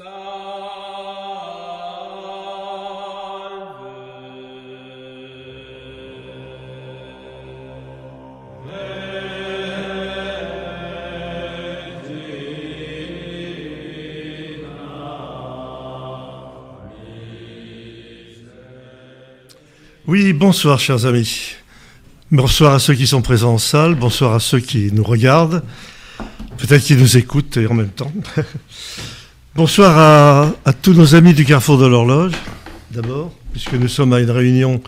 Oui, bonsoir chers amis. Bonsoir à ceux qui sont présents en salle, bonsoir à ceux qui nous regardent, peut-être qui nous écoutent en même temps. bonsoir à, tous nos amis du Carrefour de l'Horloge, d'abord, puisque nous sommes à une réunion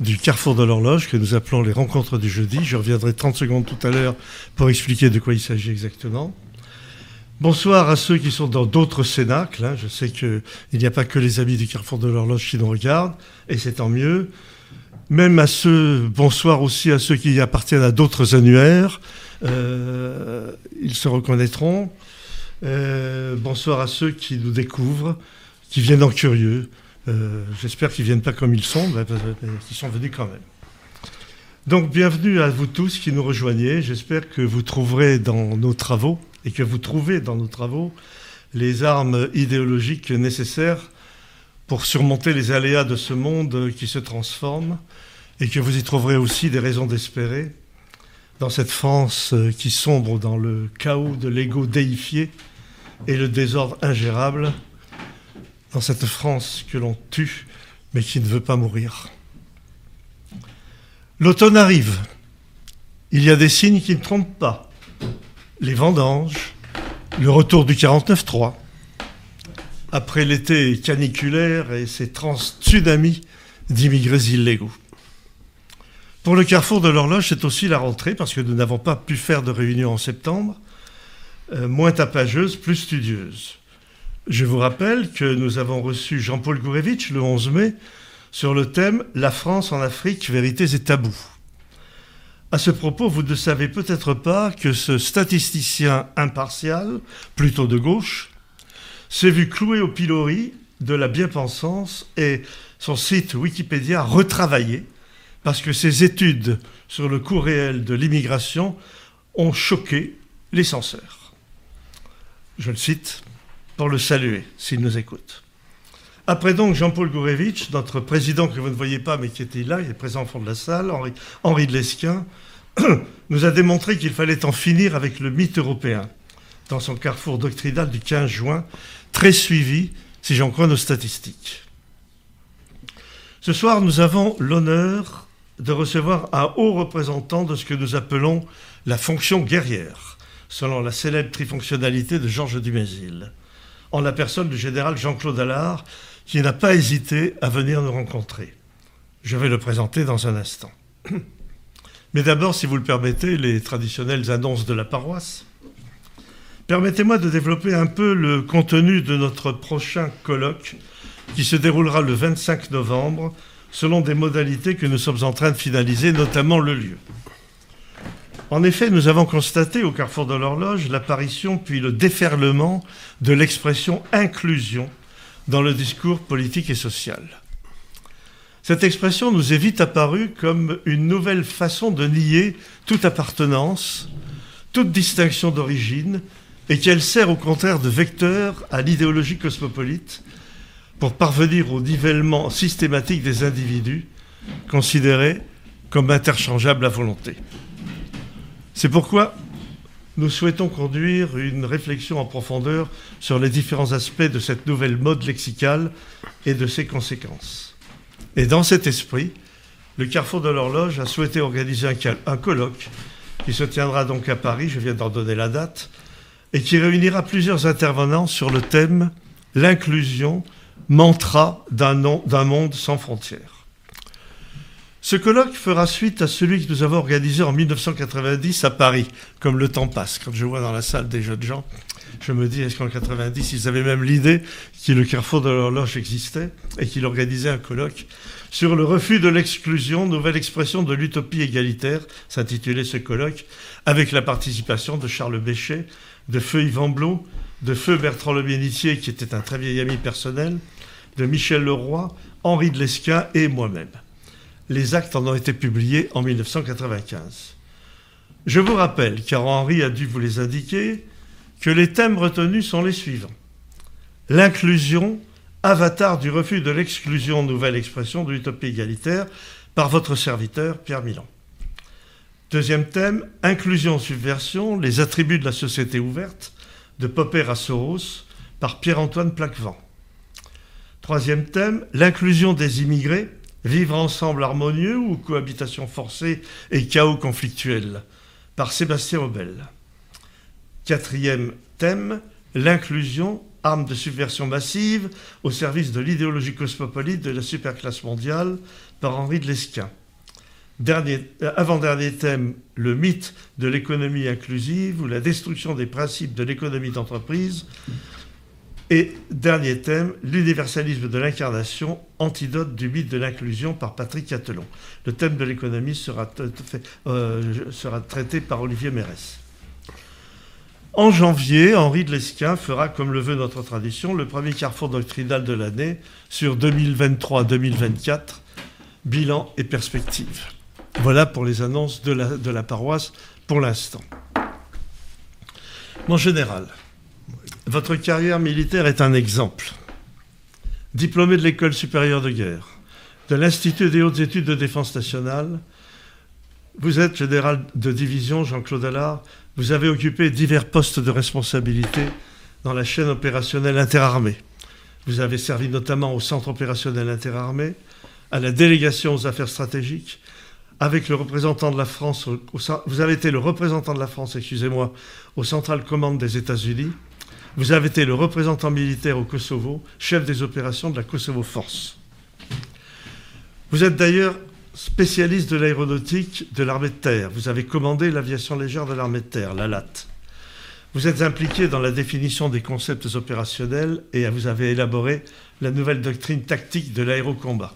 du Carrefour de l'Horloge que nous appelons les rencontres du jeudi. Je reviendrai 30 secondes tout à l'heure pour expliquer de quoi il s'agit exactement. Bonsoir à ceux qui sont dans d'autres cénacles. Hein. Je sais qu'il n'y a pas que les amis du Carrefour de l'Horloge qui nous regardent, et c'est tant mieux même à ceux, bonsoir aussi à ceux qui appartiennent à d'autres annuaires, euh, ils se reconnaîtront. Euh, bonsoir à ceux qui nous découvrent, qui viennent en curieux. Euh, j'espère qu'ils ne viennent pas comme ils sont, mais qu'ils sont venus quand même. Donc bienvenue à vous tous qui nous rejoignez. J'espère que vous trouverez dans nos travaux et que vous trouvez dans nos travaux les armes idéologiques nécessaires pour surmonter les aléas de ce monde qui se transforme et que vous y trouverez aussi des raisons d'espérer dans cette France euh, qui sombre dans le chaos de l'ego déifié et le désordre ingérable, dans cette France que l'on tue mais qui ne veut pas mourir. L'automne arrive. Il y a des signes qui ne trompent pas. Les vendanges, le retour du 49-3, après l'été caniculaire et ses trans-tsunamis d'immigrés illégaux. Pour le carrefour de l'horloge, c'est aussi la rentrée, parce que nous n'avons pas pu faire de réunion en septembre, euh, moins tapageuse, plus studieuse. Je vous rappelle que nous avons reçu Jean-Paul Gourevitch le 11 mai sur le thème La France en Afrique, vérités et tabous. À ce propos, vous ne savez peut-être pas que ce statisticien impartial, plutôt de gauche, s'est vu cloué au pilori de la bien-pensance et son site Wikipédia retravaillé parce que ses études sur le coût réel de l'immigration ont choqué les censeurs. Je le cite pour le saluer s'il nous écoute. Après donc Jean-Paul Gourevitch, notre président que vous ne voyez pas mais qui était là, il est présent au fond de la salle, Henri, Henri de Lesquin, nous a démontré qu'il fallait en finir avec le mythe européen dans son carrefour doctrinal du 15 juin, très suivi, si j'en crois nos statistiques. Ce soir, nous avons l'honneur de recevoir un haut représentant de ce que nous appelons la fonction guerrière, selon la célèbre trifonctionnalité de Georges Dumézil, en la personne du général Jean-Claude Allard, qui n'a pas hésité à venir nous rencontrer. Je vais le présenter dans un instant. Mais d'abord, si vous le permettez, les traditionnelles annonces de la paroisse. Permettez-moi de développer un peu le contenu de notre prochain colloque qui se déroulera le 25 novembre selon des modalités que nous sommes en train de finaliser, notamment le lieu. En effet, nous avons constaté au carrefour de l'horloge l'apparition puis le déferlement de l'expression inclusion dans le discours politique et social. Cette expression nous est vite apparue comme une nouvelle façon de nier toute appartenance, toute distinction d'origine, et qu'elle sert au contraire de vecteur à l'idéologie cosmopolite pour parvenir au nivellement systématique des individus considérés comme interchangeables à volonté. C'est pourquoi nous souhaitons conduire une réflexion en profondeur sur les différents aspects de cette nouvelle mode lexicale et de ses conséquences. Et dans cet esprit, le Carrefour de l'Horloge a souhaité organiser un, colloque qui se tiendra donc à Paris, je viens d'en donner la date, et qui réunira plusieurs intervenants sur le thème L'inclusion mantra d'un monde sans frontières. Ce colloque fera suite à celui que nous avons organisé en 1990 à Paris, comme le temps passe. Quand je vois dans la salle des jeunes gens, je me dis, est-ce qu'en 90, ils avaient même l'idée que le carrefour de l'horloge existait et qu'il organisait un colloque sur le refus de l'exclusion, nouvelle expression de l'utopie égalitaire, s'intitulait ce colloque, avec la participation de Charles Béchet, de Feu Yvan Blot, de Feu Bertrand Le Bénitier, qui était un très vieil ami personnel, de Michel Leroy, Henri de Lesquin et moi-même. Les actes en ont été publiés en 1995. Je vous rappelle, car Henri a dû vous les indiquer, que les thèmes retenus sont les suivants. L'inclusion, avatar du refus de l'exclusion, nouvelle expression de l'utopie égalitaire, par votre serviteur Pierre Milan. Deuxième thème, inclusion-subversion, les attributs de la société ouverte, de Popper à Soros, par Pierre-Antoine Plaquevent. Troisième thème, l'inclusion des immigrés, vivre ensemble harmonieux ou cohabitation forcée et chaos conflictuel, par Sébastien Obel. Quatrième thème, l'inclusion, arme de subversion massive, au service de l'idéologie cosmopolite de la superclasse mondiale, par Henri de Lesquin. Euh, avant-dernier thème, le mythe de l'économie inclusive ou la destruction des principes de l'économie d'entreprise. Et dernier thème, l'universalisme de l'incarnation, antidote du mythe de l'inclusion par Patrick Catelon. Le thème de l'économie sera, euh, sera, traité par Olivier Mérès. En janvier, Henri de Lesquin fera, comme le veut notre tradition, le premier carrefour doctrinal de l'année sur 2023-2024, bilan et perspective. Voilà pour les annonces de la, paroisse pour l'instant. Mon général, votre carrière militaire est un exemple. Diplômé de l'école supérieure de guerre, de l'Institut des hautes études de défense nationale, vous êtes général de division Jean-Claude Allard. Vous avez occupé divers postes de responsabilité dans la chaîne opérationnelle interarmée. Vous avez servi notamment au centre opérationnel interarmé, à la délégation aux affaires stratégiques, avec le représentant de la France, vous avez été le représentant de la France, excusez-moi, au Central Command des États-Unis. Vous avez été le représentant militaire au Kosovo, chef des opérations de la Kosovo Force. Vous êtes d'ailleurs spécialiste de l'aéronautique de l'armée de terre. Vous avez commandé l'aviation légère de l'armée de terre, la LAT. Vous êtes impliqué dans la définition des concepts opérationnels et vous avez élaboré la nouvelle doctrine tactique de l'aérocombat.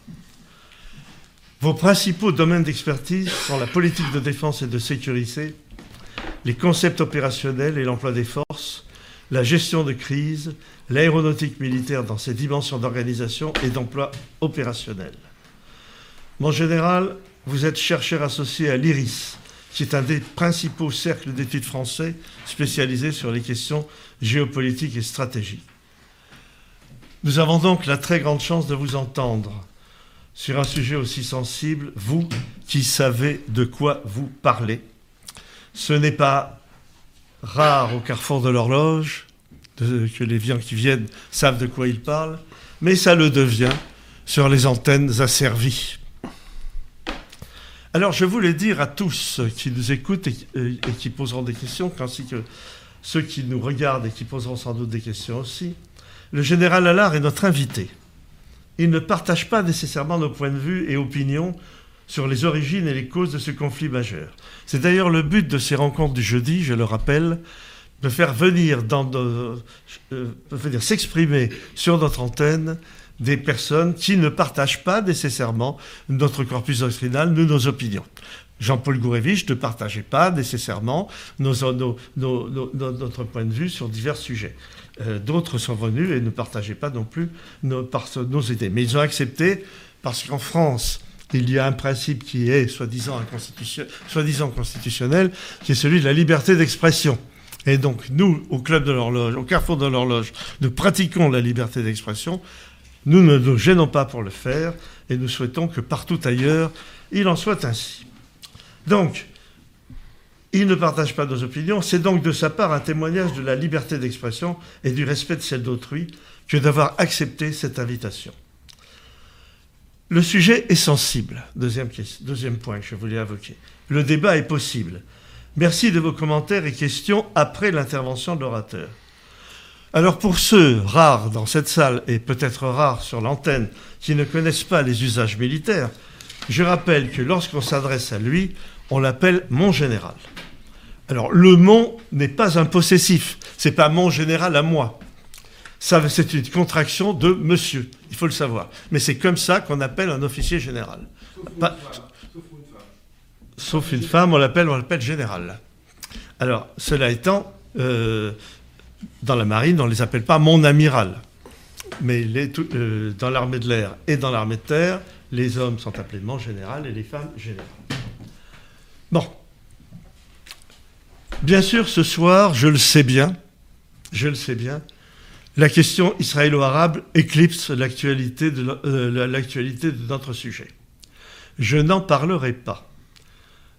Vos principaux domaines d'expertise sont la politique de défense et de sécurité, les concepts opérationnels et l'emploi des forces, la gestion de crise, l'aéronautique militaire dans ses dimensions d'organisation et d'emploi opérationnel. Mon général, vous êtes chercheur associé à l'IRIS, qui est un des principaux cercles d'études français spécialisés sur les questions géopolitiques et stratégiques. Nous avons donc la très grande chance de vous entendre sur un sujet aussi sensible, vous qui savez de quoi vous parlez. Ce n'est pas rare au carrefour de l'horloge que les viens qui viennent savent de quoi ils parlent, mais ça le devient sur les antennes asservies. Alors je voulais dire à tous qui nous écoutent et, et qui poseront des questions, ainsi que ceux qui nous regardent et qui poseront sans doute des questions aussi, le général Allard est notre invité il ne partage pas nécessairement nos points de vue et opinions sur les origines et les causes de ce conflit majeur. C'est d'ailleurs le but de ces rencontres du jeudi, je le rappelle, de faire venir, dans euh, s'exprimer sur notre antenne des personnes qui ne partagent pas nécessairement notre corpus doctrinal, nos opinions. Jean-Paul Gourevitch ne partageait pas nécessairement notre point de vue sur divers sujets. Euh, d'autres sont venus et ne partageaient pas non plus nos, nos idées. Mais ils ont accepté parce qu'en France, il y a un principe qui est soi-disant constitutionnel, qui est celui de la liberté d'expression. Et donc, nous, au Club de l'Horloge, au Carrefour de l'Horloge, nous pratiquons la liberté d'expression. Nous ne nous gênons pas pour le faire et nous souhaitons que partout ailleurs, il en soit ainsi. Donc, il ne partage pas nos opinions. C'est donc de sa part un témoignage de la liberté d'expression et du respect de celle d'autrui que d'avoir accepté cette invitation. Le sujet est sensible. Deuxième, deuxième point que je voulais évoquer. Le débat est possible. Merci de vos commentaires et questions après l'intervention de l'orateur. Alors pour ceux rares dans cette salle et peut-être rares sur l'antenne qui ne connaissent pas les usages militaires, je rappelle que lorsqu'on s'adresse à lui, on l'appelle mon général. Alors, le mon n'est pas un possessif, c'est pas mon général à moi. C'est une contraction de monsieur, il faut le savoir. Mais c'est comme ça qu'on appelle un officier général. Sauf, une, femme. on l'appelle, on l'appelle général. Alors, cela étant, euh, dans la marine, on ne les appelle pas mon amiral. Mais euh, dans l'armée de l'air et dans l'armée de terre, les hommes sont appelés mon général et les femmes général. Bon. Bien sûr, ce soir, je le sais bien, je le sais bien, la question israélo-arabe éclipse l'actualité de, euh, de notre sujet. Je n'en parlerai pas.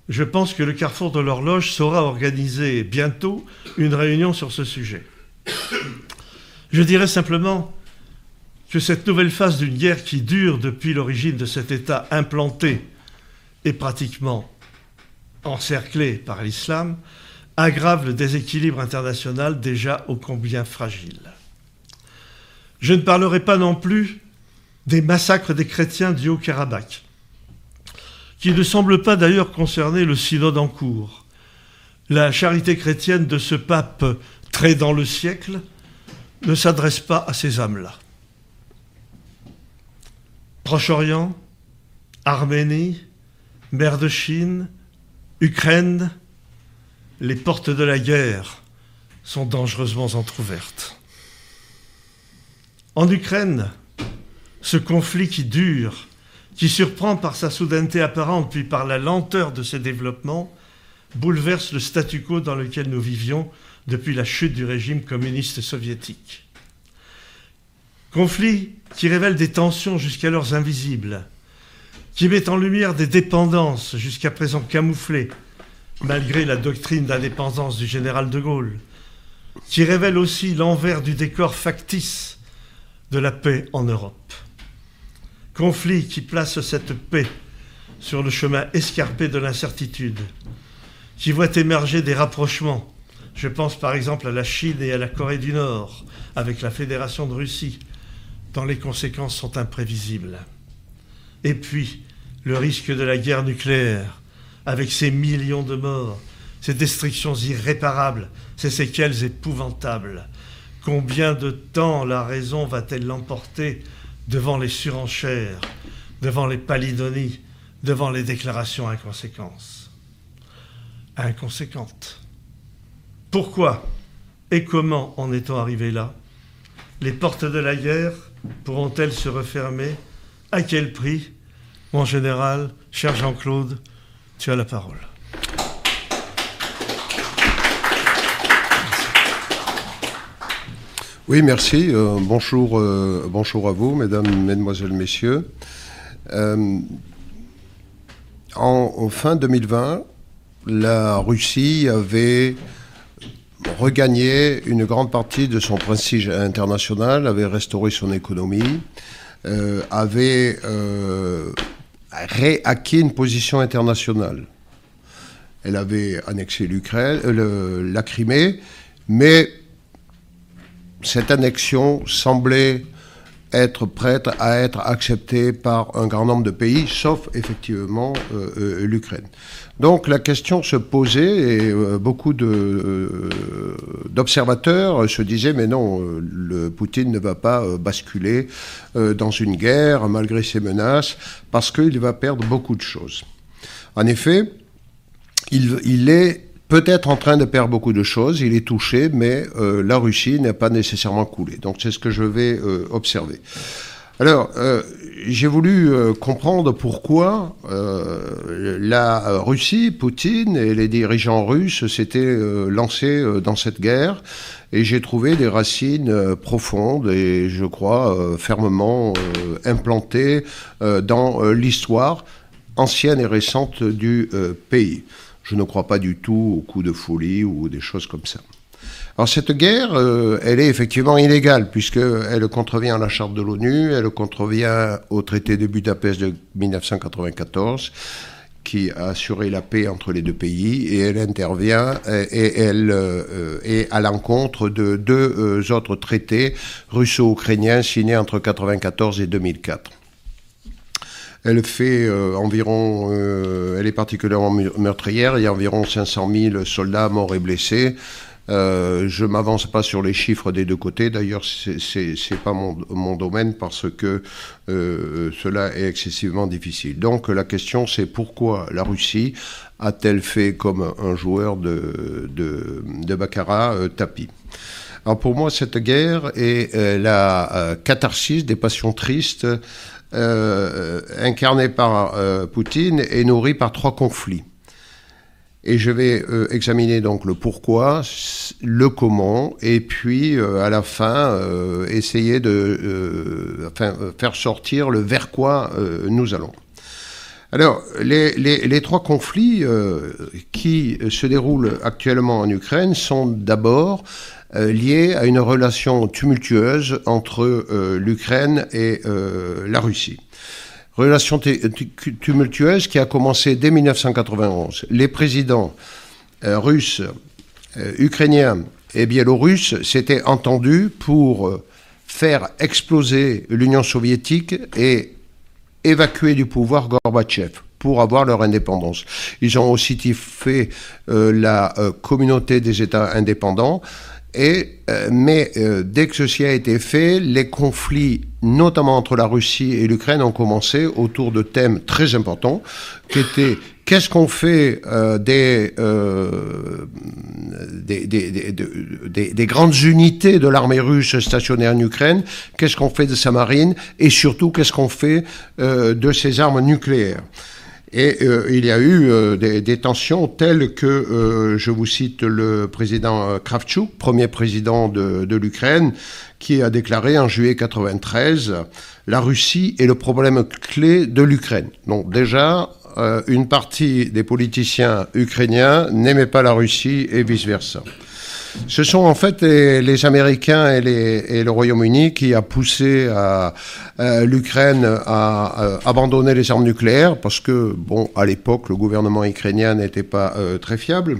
Je pense que le carrefour de l'horloge saura organiser bientôt une réunion sur ce sujet. Je dirais simplement que cette nouvelle phase d'une guerre qui dure depuis l'origine de cet État implanté et pratiquement encerclé par l'islam aggrave le déséquilibre international déjà ô combien fragile. Je ne parlerai pas non plus des massacres des chrétiens du Haut-Karabakh, qui ne semblent pas d'ailleurs concerner le synode en cours. La charité chrétienne de ce pape très dans le siècle ne s'adresse pas à ces âmes-là. Proche-Orient, Arménie, mer de Chine, Ukraine, les portes de la guerre sont dangereusement entr'ouvertes. En Ukraine, ce conflit qui dure, qui surprend par sa soudaineté apparente puis par la lenteur de ses développements, bouleverse le statu quo dans lequel nous vivions depuis la chute du régime communiste soviétique. Conflit qui révèle des tensions jusqu'alors invisibles, qui met en lumière des dépendances jusqu'à présent camouflées, malgré la doctrine d'indépendance du général de Gaulle, qui révèle aussi l'envers du décor factice de la paix en Europe. Conflit qui place cette paix sur le chemin escarpé de l'incertitude, qui voit émerger des rapprochements. Je pense par exemple à la Chine et à la Corée du Nord, avec la Fédération de Russie, dont les conséquences sont imprévisibles. Et puis, le risque de la guerre nucléaire, avec ses millions de morts, ses destructions irréparables, ses séquelles épouvantables, Combien de temps la raison va-t-elle l'emporter devant les surenchères, devant les palidonies, devant les déclarations inconséquentes? Inconséquentes. Pourquoi et comment en est-on arrivé là? Les portes de la guerre pourront-elles se refermer À quel prix Mon général, cher Jean-Claude, tu as la parole. Oui, merci. Euh, bonjour, euh, bonjour à vous, mesdames, mesdemoiselles, messieurs. Euh, en, fin 2020, la Russie avait regagné une grande partie de son prestige international, avait restauré son économie, avait réacquis une position internationale. Elle avait annexé l'Ukraine, la Crimée, mais cette annexion semblait être prête à être acceptée par un grand nombre de pays, sauf effectivement euh, euh, l'Ukraine. Donc la question se posait et euh, beaucoup d'observateurs se disaient mais non, le Poutine ne va pas basculer dans une guerre malgré ses menaces parce qu'il va perdre beaucoup de choses. En effet, il, il est peut-être en train de perdre beaucoup de choses, il est touché, mais euh, la Russie n'est pas nécessairement coulée. Donc c'est ce que je vais euh, observer. Alors, euh, j'ai voulu comprendre pourquoi la Russie, Poutine et les dirigeants russes s'étaient lancés dans cette guerre, et j'ai trouvé des racines profondes et, je crois, fermement implantées dans l'histoire ancienne et récente du pays. Je ne crois pas du tout aux coups de folie ou des choses comme ça. Alors cette guerre, euh, elle est effectivement illégale puisqu'elle contrevient à la charte de l'ONU, elle contrevient au traité de Budapest de 1994 qui a assuré la paix entre les deux pays et elle intervient et, elle euh, est à l'encontre de deux euh, autres traités russo-ukrainiens signés entre 1994 et 2004. Elle fait environ, elle est particulièrement meurtrière. Il y a environ 500 000 soldats morts et blessés. Euh, je m'avance pas sur les chiffres des deux côtés. D'ailleurs, c'est pas mon, domaine parce que euh, cela est excessivement difficile. Donc, la question, c'est pourquoi la Russie a-t-elle fait comme un joueur de, de, de baccarat tapis alors pour moi, cette guerre est la catharsis des passions tristes euh, incarné par euh, Poutine et nourri par trois conflits. Et je vais euh, examiner donc le pourquoi, le comment, et puis euh, à la fin euh, essayer de faire sortir le vers quoi nous allons. Alors, les, les, les trois conflits qui se déroulent actuellement en Ukraine sont d'abord liés à une relation tumultueuse entre l'Ukraine et la Russie relation tumultueuse qui a commencé dès 1991. Les présidents euh, russes, euh, ukrainiens et biélorusses s'étaient entendus pour euh, faire exploser l'Union soviétique et évacuer du pouvoir Gorbatchev pour avoir leur indépendance. Ils ont aussi fait la communauté des États indépendants et, euh, mais euh, dès que ceci a été fait, les conflits, notamment entre la Russie et l'Ukraine, ont commencé autour de thèmes très importants, qui étaient qu'est-ce qu'on fait euh, des, des, des, des, des, grandes unités de l'armée russe stationnées en Ukraine, qu'est-ce qu'on fait de sa marine, et surtout qu'est-ce qu'on fait de ses armes nucléaires? Et euh, il y a eu euh, des, des, tensions telles que, euh, je vous cite le président Kravchuk, premier président de, l'Ukraine, qui a déclaré en juillet 93 la Russie est le problème clé de l'Ukraine. Donc déjà, une partie des politiciens ukrainiens n'aimaient pas la Russie et vice-versa. Ce sont en fait les, Américains et, le Royaume-Uni qui a poussé l'Ukraine à, abandonner les armes nucléaires parce que, bon, à l'époque, le gouvernement ukrainien n'était pas euh, très fiable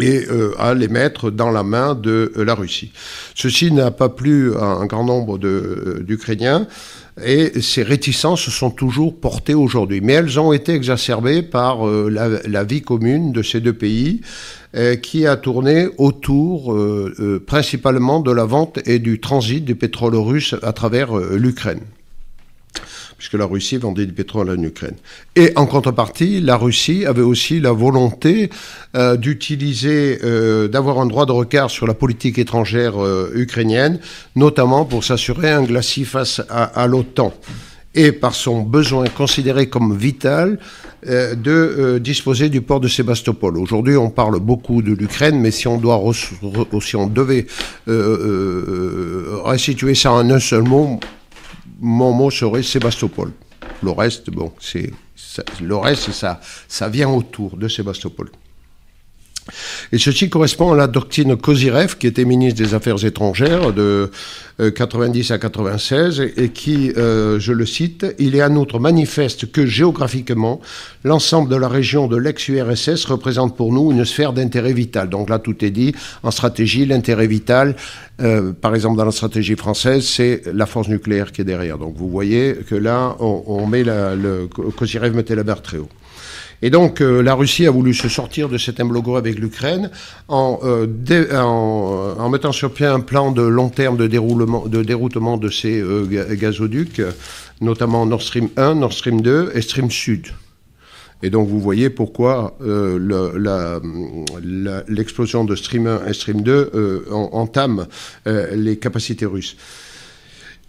et euh, à les mettre dans la main de la Russie. Ceci n'a pas plu à un grand nombre euh, d'Ukrainiens et ces réticences sont toujours portées aujourd'hui. Mais elles ont été exacerbées par la, vie commune de ces deux pays euh, qui a tourné autour euh, euh, principalement de la vente et du transit du pétrole russe à travers l'Ukraine puisque la Russie vendait du pétrole en Ukraine. Et en contrepartie, la Russie avait aussi la volonté d'utiliser, d'avoir un droit de regard sur la politique étrangère ukrainienne, notamment pour s'assurer un glacis face à l'OTAN et par son besoin considéré comme vital euh, de euh, disposer du port de Sébastopol. Aujourd'hui, on parle beaucoup de l'Ukraine, mais si on doit si on devait euh, restituer ça en un seul mot, mon mot serait Sébastopol. Le reste, bon, c'est le reste, ça, ça vient autour de Sébastopol. Et ceci correspond à la doctrine Kozirev, qui était ministre des Affaires étrangères de 90 euh, à 96, et qui, euh, je le cite, il est en outre manifeste que géographiquement, l'ensemble de la région de l'ex-URSS représente pour nous une sphère d'intérêt vital. Donc là, tout est dit. En stratégie, l'intérêt vital, euh, par exemple dans la stratégie française, c'est la force nucléaire qui est derrière. Donc vous voyez que là, on, met la, Kozirev mettait la barre très haut. Et donc euh, la Russie a voulu se sortir de cet embargo avec l'Ukraine en, euh, en, mettant sur pied un plan de long terme de, déroulement, de déroutement de ces euh, gazoducs, notamment Nord Stream 1, Nord Stream 2 et Stream Sud. Et donc vous voyez pourquoi l'explosion de Stream 1 et Stream 2 entame les capacités russes.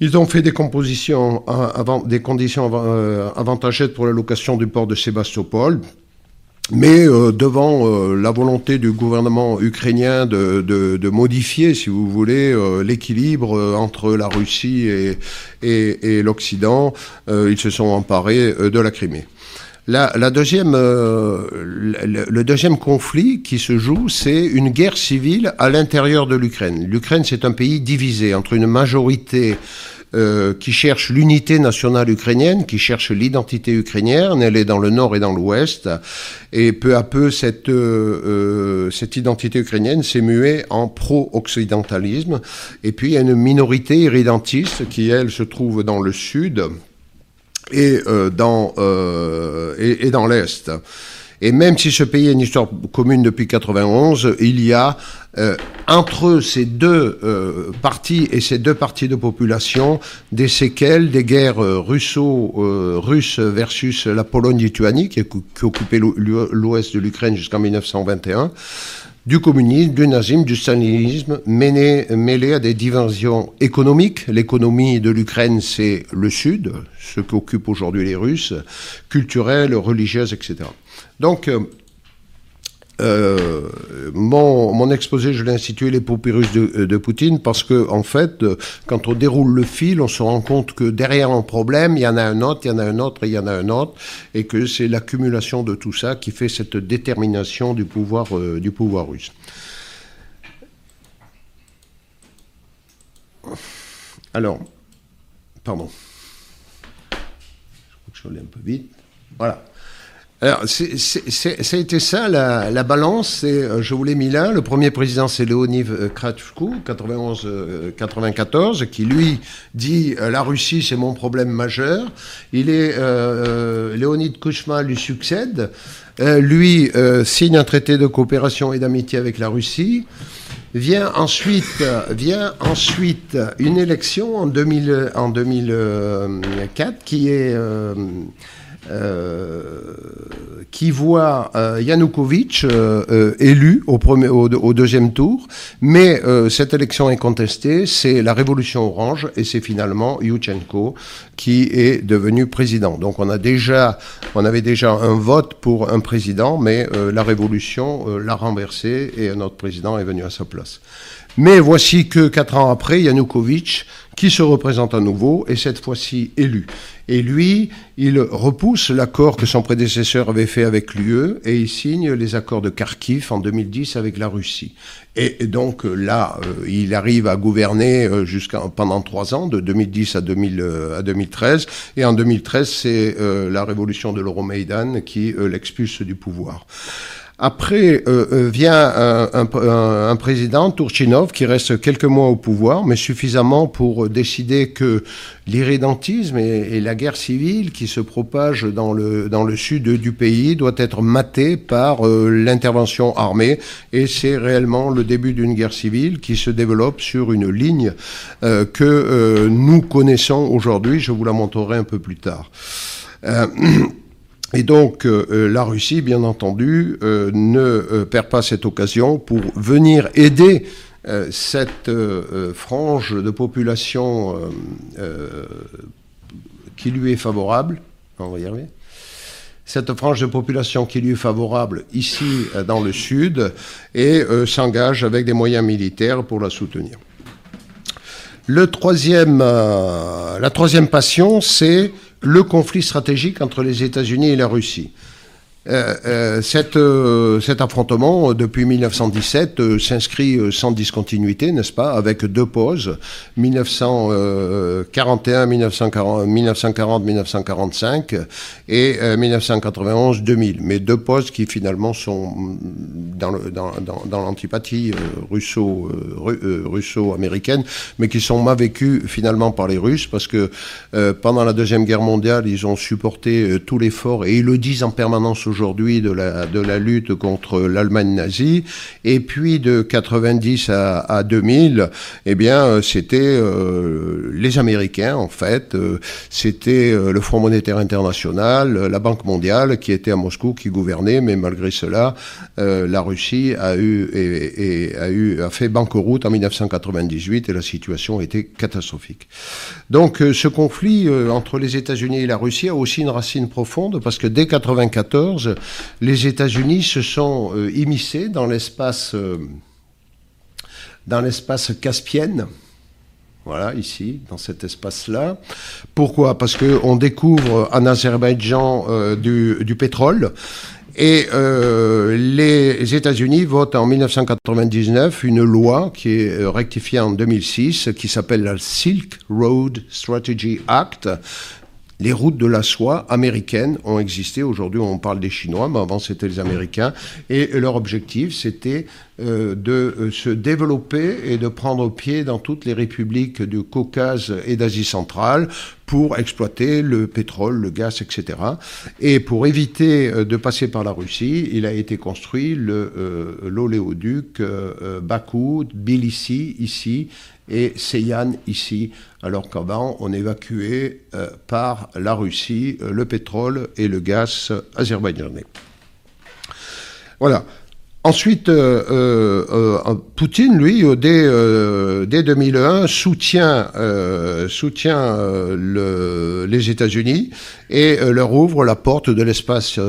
Ils ont fait des conditions euh, avantageuses pour la location du port de Sébastopol. Mais euh, devant euh, la volonté du gouvernement ukrainien de, modifier, si vous voulez, l'équilibre entre la Russie et, l'Occident, ils se sont emparés de la Crimée. La, deuxième, le, deuxième conflit qui se joue, c'est une guerre civile à l'intérieur de l'Ukraine. L'Ukraine, c'est un pays divisé entre une majorité euh, qui cherche l'unité nationale ukrainienne, qui cherche l'identité ukrainienne. Elle est dans le nord et dans l'ouest. Et peu à peu, cette, euh, euh cette identité ukrainienne s'est muée en pro-occidentalisme. Et puis, il y a une minorité irrédentiste qui, elle, se trouve dans le sud et dans l'est. Et même si ce pays a une histoire commune depuis 91, il y a euh, entre ces deux euh, parties et ces deux parties de population des séquelles des guerres euh, russo-russes versus la Pologne-Lituanie qui, qui occupait l'ouest de l'Ukraine jusqu'en 1921 du communisme, du nazisme, du stalinisme, mêlé, à des divisions économiques. L'économie de l'Ukraine, c'est le Sud, ce qu'occupent aujourd'hui les Russes, culturelle, religieuse, etc. Donc, euh, euh, mon, exposé, je l'ai institué les papyrus de, de, Poutine parce que, en fait, quand on déroule le fil, on se rend compte que derrière un problème, il y en a un autre, il y en a un autre et il y en a un autre, et que c'est l'accumulation de tout ça qui fait cette détermination du pouvoir, euh, du pouvoir russe. Alors, pardon. Je crois que je suis un peu vite. Voilà. Alors, ça a été ça, la, la balance, c'est, euh, je vous l'ai mis là, le premier président c'est Léonid euh, Kratchkou, 91-94, euh, qui lui dit la Russie c'est mon problème majeur. Il est, euh, Léonid Kouchma lui succède, lui signe un traité de coopération et d'amitié avec la Russie. Vient ensuite, vient ensuite une élection en, 2000, en 2004 qui est euh, qui voit euh, Yanukovych euh, élu au, premier, au, deuxième tour, mais cette élection est contestée, c'est la révolution orange et c'est finalement Yushchenko qui est devenu président. Donc on a déjà, on avait déjà un vote pour un président, mais la révolution l'a renversé et un autre président est venu à sa place. Mais voici que quatre ans après, Yanukovych, qui se représente à nouveau, est cette fois-ci élu. Et lui, il repousse l'accord que son prédécesseur avait fait avec l'UE et il signe les accords de Kharkiv en 2010 avec la Russie. Et, donc là, euh, il arrive à gouverner euh, jusqu'à pendant trois ans, de 2010 à, 2000, euh, à 2013. Et en 2013, c'est la révolution de l'Euromaïdan qui l'expulse du pouvoir. Après euh, euh, vient un, président, Turchinov, qui reste quelques mois au pouvoir, mais suffisamment pour décider que l'irrédentisme et, la guerre civile qui se propage dans le, dans le sud du pays doit être maté par euh, l'intervention armée. Et c'est réellement le début d'une guerre civile qui se développe sur une ligne que nous connaissons aujourd'hui. Je vous la montrerai un peu plus tard. Et donc euh, euh, la Russie, bien entendu, euh, ne perd pas cette occasion pour venir aider cette frange de population qui lui est favorable. On va y arriver cette frange de population qui lui est favorable ici dans le sud et s'engage avec des moyens militaires pour la soutenir. Le troisième, la troisième passion, c'est le conflit stratégique entre les États-Unis et la Russie. Euh, euh, euh, cet affrontement depuis 1917 s'inscrit sans discontinuité, n'est-ce pas, avec deux pauses, 1941, 1940, 1945 et 1991, 2000. Mais deux pauses qui finalement sont dans, dans, l'antipathie russo, russo-américaine, mais qui sont mal vécues finalement par les Russes parce que pendant la deuxième guerre mondiale, ils ont supporté tout l'effort et ils le disent en permanence aujourd'hui de la, de la lutte contre l'Allemagne nazie. Et puis de 90 à, à 2000, eh bien, euh, c'était euh, les Américains, en fait. Euh, c'était le Front monétaire international, la Banque mondiale qui était à Moscou, qui gouvernait, mais malgré cela, la Russie a a eu, a fait banqueroute en 1998 et la situation était catastrophique. Donc, ce conflit entre les États-Unis et la Russie a aussi une racine profonde parce que dès 94, les États-Unis se sont euh, immiscés dans l'espace euh, dans l'espace caspien. Voilà, ici, dans cet espace-là. Pourquoi? Parce qu'on découvre en Azerbaïdjan euh, du, pétrole. Et les États-Unis votent en 1999 une loi qui est rectifiée en 2006, qui s'appelle la Silk Road Strategy Act, les routes de la soie américaines ont existé. Aujourd'hui, on parle des Chinois, mais avant, c'était les Américains. Et leur objectif, c'était euh, de euh, se développer et de prendre pied dans toutes les républiques du Caucase et d'Asie centrale pour exploiter le pétrole, le gaz, etc. Et pour éviter euh, de passer par la Russie, il a été construit l'oléoduc Bakou, Tbilissi ici et Seyhan ici, alors qu'avant on évacuait par la Russie le pétrole et le gaz azerbaïdjanais? Voilà. Ensuite, euh, euh, euh, Poutine, lui, dès, dès 2001, soutient, soutient le, les États-Unis et leur ouvre la porte de l'espace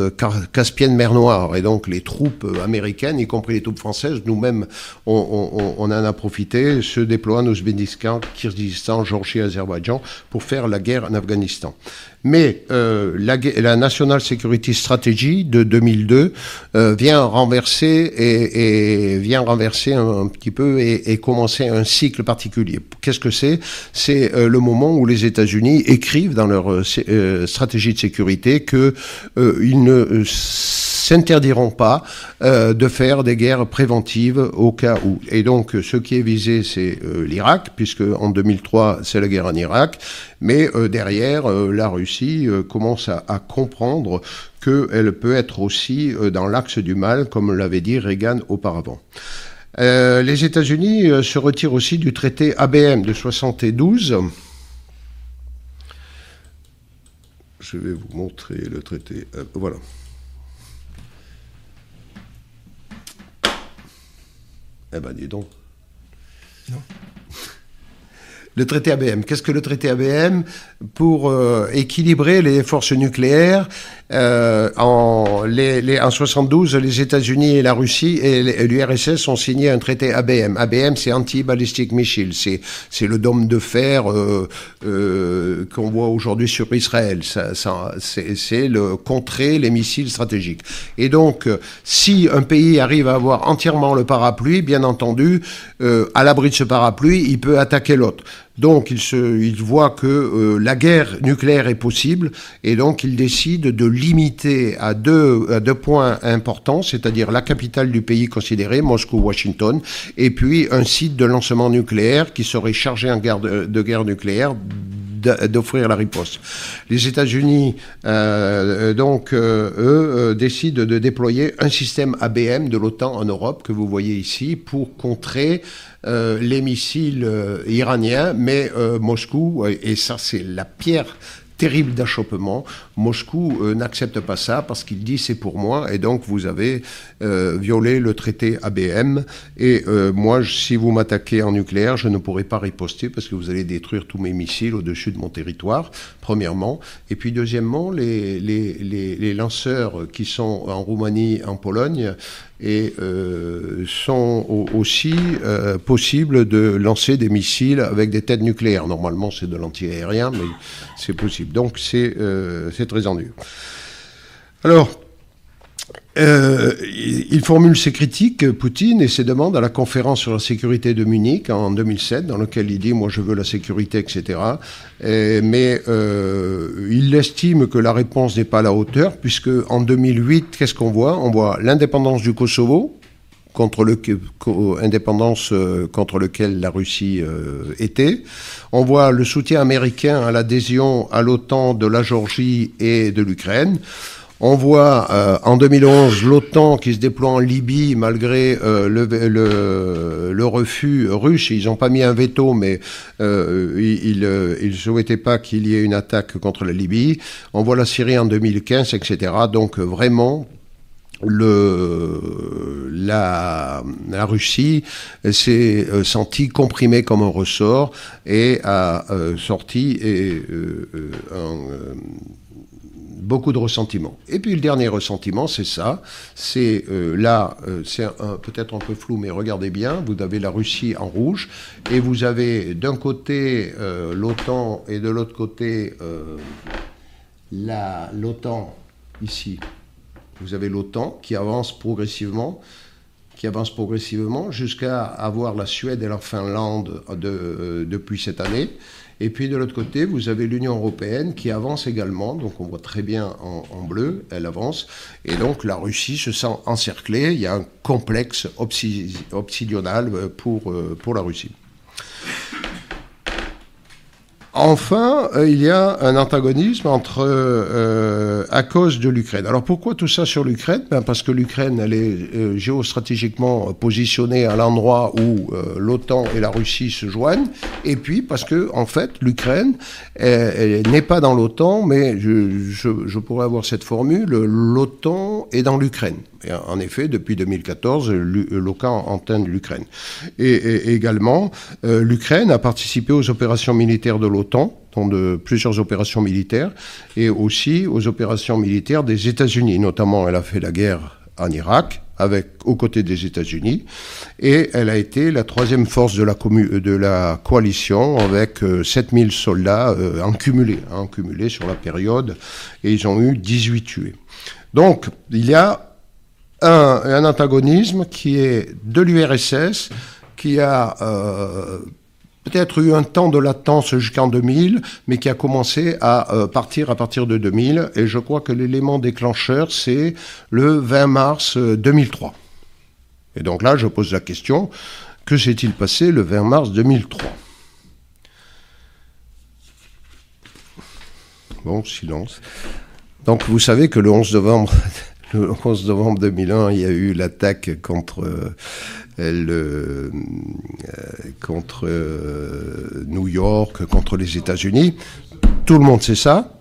Caspienne-Mer Noire. Et donc les troupes américaines, y compris les troupes françaises, nous-mêmes, on, en a profité, se déploient en Ouzbékistan, Kyrgyzstan, Géorgie, Azerbaïdjan pour faire la guerre en Afghanistan. Mais euh, la, National Security Strategy de 2002 euh, vient renverser et, vient renverser un, petit peu et, commencer un cycle particulier. Qu'est-ce que c'est? C'est euh, le moment où les États-Unis écrivent dans leur euh, stratégie de sécurité que ils ne s'interdiront pas euh, de faire des guerres préventives au cas où. Et donc, ce qui est visé, c'est euh, l'Irak, puisque en 2003, c'est la guerre en Irak. Mais euh, derrière, la Russie commence à, à comprendre qu'elle peut être aussi dans l'axe du mal, comme l'avait dit Reagan auparavant. Euh, les États-Unis se retirent aussi du traité ABM de 72. Je vais vous montrer le traité. voilà. Eh ben, dis donc. Non. Le traité ABM. Qu'est-ce que le traité ABM Pour euh, équilibrer les forces nucléaires, euh, en, les, en 72, les États-Unis et la Russie et l'URSS ont signé un traité ABM. ABM, c'est Anti-Ballistic Missile. C'est, c'est le dôme de fer euh, euh, qu'on voit aujourd'hui sur Israël. Ça, ça, c'est, c'est le contrer les missiles stratégiques. Et donc, si un pays arrive à avoir entièrement le parapluie, bien entendu, euh, à l'abri de ce parapluie, il peut attaquer l'autre. Donc il, se, il voit que euh, la guerre nucléaire est possible et donc il décide de limiter à deux, à deux points importants, c'est-à-dire la capitale du pays considéré, Moscou-Washington, et puis un site de lancement nucléaire qui serait chargé en guerre de, guerre nucléaire d'offrir la riposte. Les États-Unis, euh, donc, euh, eux, décident de déployer un système ABM de l'OTAN en Europe que vous voyez ici pour contrer euh, les missiles euh, iraniens, mais euh, Moscou, et ça c'est la pierre terrible d'achoppement. Moscou n'accepte pas ça parce qu'il dit c'est pour moi et donc vous avez violé le traité ABM et moi si vous m'attaquez en nucléaire je ne pourrai pas riposter parce que vous allez détruire tous mes missiles au-dessus de mon territoire premièrement et puis deuxièmement les, les, les, lanceurs qui sont en Roumanie en Pologne et euh, sont aussi euh, possibles de lancer des missiles avec des têtes nucléaires. Normalement, c'est de l'anti-aérien, mais c'est possible. Donc, c'est euh, très endu. Alors, euh, il formule ses critiques, Poutine, et ses demandes à la conférence sur la sécurité de Munich en 2007, dans laquelle il dit Moi, je veux la sécurité, etc. mais euh, il estime que la réponse n'est pas à la hauteur, puisque en 2008, qu'est-ce qu'on voit? On voit l'indépendance du Kosovo, contre le, indépendance euh, contre lequel la Russie euh, était. On voit le soutien américain à l'adhésion à l'OTAN de la Géorgie et de l'Ukraine. On voit euh, en 2011 l'OTAN qui se déploie en Libye malgré le, refus russe. Ils n'ont pas mis un veto, mais ils ne souhaitaient pas qu'il y ait une attaque contre la Libye. On voit la Syrie en 2015, etc. Donc vraiment, le, la, Russie s'est sentie comprimée comme un ressort et a sorti et, un beaucoup de ressentiments. Et puis le dernier ressentiment, c'est ça. C'est euh, là, euh, c'est peut-être un peu flou, mais regardez bien, vous avez la Russie en rouge, et vous avez d'un côté euh, l'OTAN et de l'autre côté l'OTAN ici. Vous avez l'OTAN qui avance progressivement qui avance progressivement jusqu'à avoir la Suède et la Finlande de, depuis cette année. Et puis de l'autre côté, vous avez l'Union européenne qui avance également, donc on voit très bien en, bleu, elle avance, et donc la Russie se sent encerclée, il y a un complexe obsidional pour, euh, pour la Russie. Enfin, euh, il y a un antagonisme entre, euh, à cause de l'Ukraine. Alors pourquoi tout ça sur l'Ukraine? Ben Parce que l'Ukraine, elle est euh, géostratégiquement positionnée à l'endroit où l'OTAN et la Russie se joignent, et puis parce que en fait, l'Ukraine n'est pas dans l'OTAN, mais je, je, je pourrais avoir cette formule, l'OTAN est dans l'Ukraine. En effet, depuis 2014, l'OCAN entend l'Ukraine. Et, également, l'Ukraine a participé aux opérations militaires de l'OTAN, de plusieurs opérations militaires, et aussi aux opérations militaires des États-Unis. Notamment, elle a fait la guerre en Irak, avec, aux côtés des États-Unis, et elle a été la troisième force de la, la coalition avec 7000 euh, soldats euh, en, cumulé, en cumulé sur la période, et ils ont eu 18 tués. Donc, il y a un, un antagonisme qui est de l'URSS, qui a euh, peut-être eu un temps de latence jusqu'en 2000, mais qui a commencé à euh, partir à partir de 2000. Et je crois que l'élément déclencheur, c'est le 20 mars 2003. Euh, et donc là, je pose la question, que s'est-il passé le 20 mars 2003 Bon, silence. Donc vous savez que le 11 novembre, le 11 novembre 2001, il y a eu l'attaque contre euh, le, euh, contre euh, New York, contre les États-Unis. Tout le monde sait ça.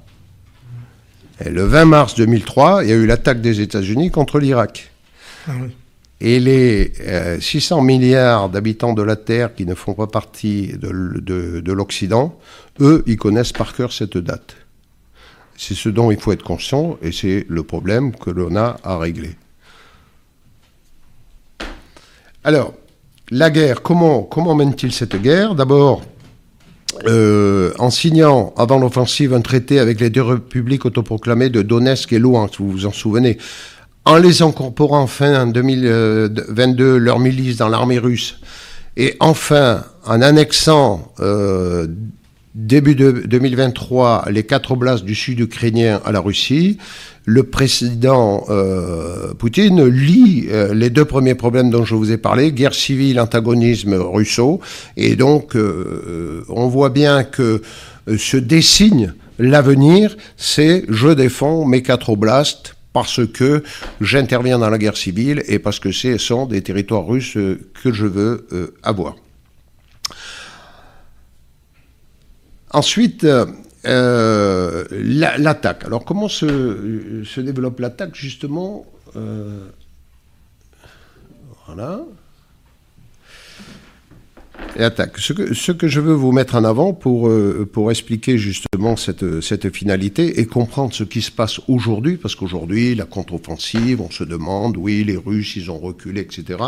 Et le 20 mars 2003, il y a eu l'attaque des États-Unis contre l'Irak. Ah Et les 600 euh, milliards d'habitants de la Terre qui ne font pas partie de, de l'Occident, eux, ils connaissent par cœur cette date. C'est ce dont il faut être conscient et c'est le problème que l'on a à régler. Alors, la guerre, comment, mène-t-il cette guerre? D'abord, euh, en signant avant l'offensive un traité avec les deux républiques autoproclamées de Donetsk et Luhansk, vous vous en souvenez, en les incorporant fin 2022 leurs milices dans l'armée russe, et enfin en annexant euh, début de 2023 les quatre oblasts du sud ukrainien à la Russie, le président euh, Poutine lit euh, les deux premiers problèmes dont je vous ai parlé, guerre civile, antagonisme russo, et donc euh, on voit bien que se dessine l'avenir, c'est je défends mes quatre oblasts parce que j'interviens dans la guerre civile et parce que ce sont des territoires russes que je veux avoir. Ensuite, euh, l'attaque. Alors comment se, développe l'attaque justement euh, Voilà. L'attaque. Ce que, ce que je veux vous mettre en avant pour, euh, pour expliquer justement cette, cette finalité et comprendre ce qui se passe aujourd'hui, parce qu'aujourd'hui, la contre-offensive, on se demande, oui, les Russes, ils ont reculé, etc.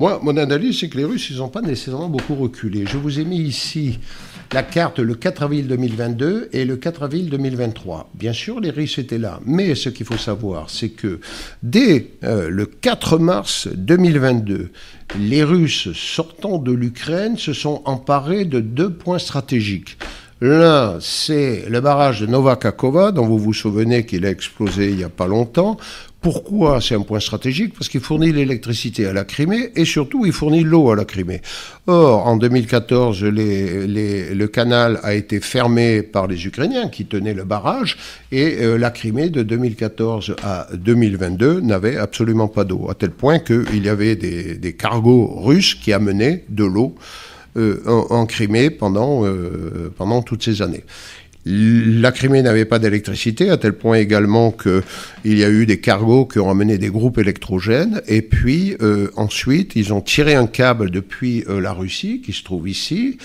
Moi, mon analyse, c'est que les Russes, ils n'ont pas nécessairement beaucoup reculé. Je vous ai mis ici la carte le 4 avril 2022 et le 4 avril 2023. Bien sûr, les Russes étaient là, mais ce qu'il faut savoir, c'est que dès euh, le 4 mars 2022, les Russes sortant de l'Ukraine se sont emparés de deux points stratégiques. L'un, c'est le barrage de Novakakova, dont vous vous souvenez qu'il a explosé il n'y a pas longtemps, pourquoi? C'est un point stratégique Parce qu'il fournit l'électricité à la Crimée et surtout il fournit l'eau à la Crimée. Or, en 2014, le canal a été fermé par les Ukrainiens qui tenaient le barrage et euh, la Crimée de 2014 à 2022 n'avait absolument pas d'eau, à tel point qu'il y avait des, cargos russes qui amenaient de l'eau euh, en, Crimée pendant, euh, pendant toutes ces années. La Crimée n'avait pas d'électricité, à tel point également qu'il y a eu des cargos qui ont amené des groupes électrogènes. Et puis euh, ensuite, ils ont tiré un câble depuis euh, la Russie, qui se trouve ici,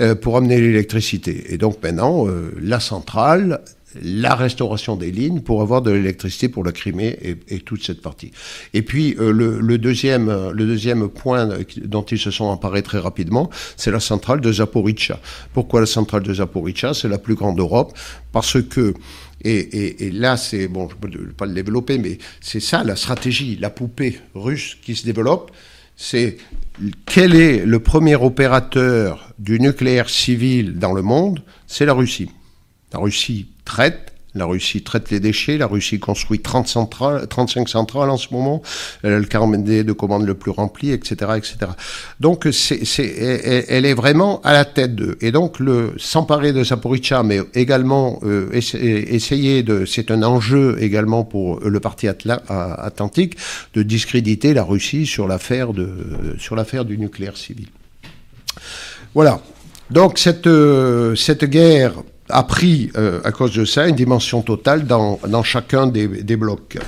euh, pour amener l'électricité. Et donc maintenant, la centrale la restauration des lignes pour avoir de l'électricité pour la Crimée et, toute cette partie. Et puis euh, le, deuxième, le deuxième point dont ils se sont emparés très rapidement, c'est la centrale de Zaporizhia. Pourquoi la centrale de Zaporizhia? C'est la plus grande d'Europe parce que et, et, là, c'est bon, je ne peux pas le développer, mais c'est ça la stratégie, la poupée russe qui se développe. C'est quel est le premier opérateur du nucléaire civil dans le monde? C'est la Russie. La Russie traite. La Russie traite les déchets. La Russie construit 30 centrales, 35 centrales en ce moment. Elle a le carnet de commandes le plus rempli, etc., etc. Donc, c'est, elle est vraiment à la tête d'eux. Et donc, le s'emparer de Saporicha, mais également euh, essayer de, c'est un enjeu également pour le parti atlantique de discréditer la Russie sur l'affaire de, sur l'affaire du nucléaire civil. Voilà. Donc cette, euh, cette guerre a pris, euh, à cause de ça, une dimension totale dans, chacun des, blocs.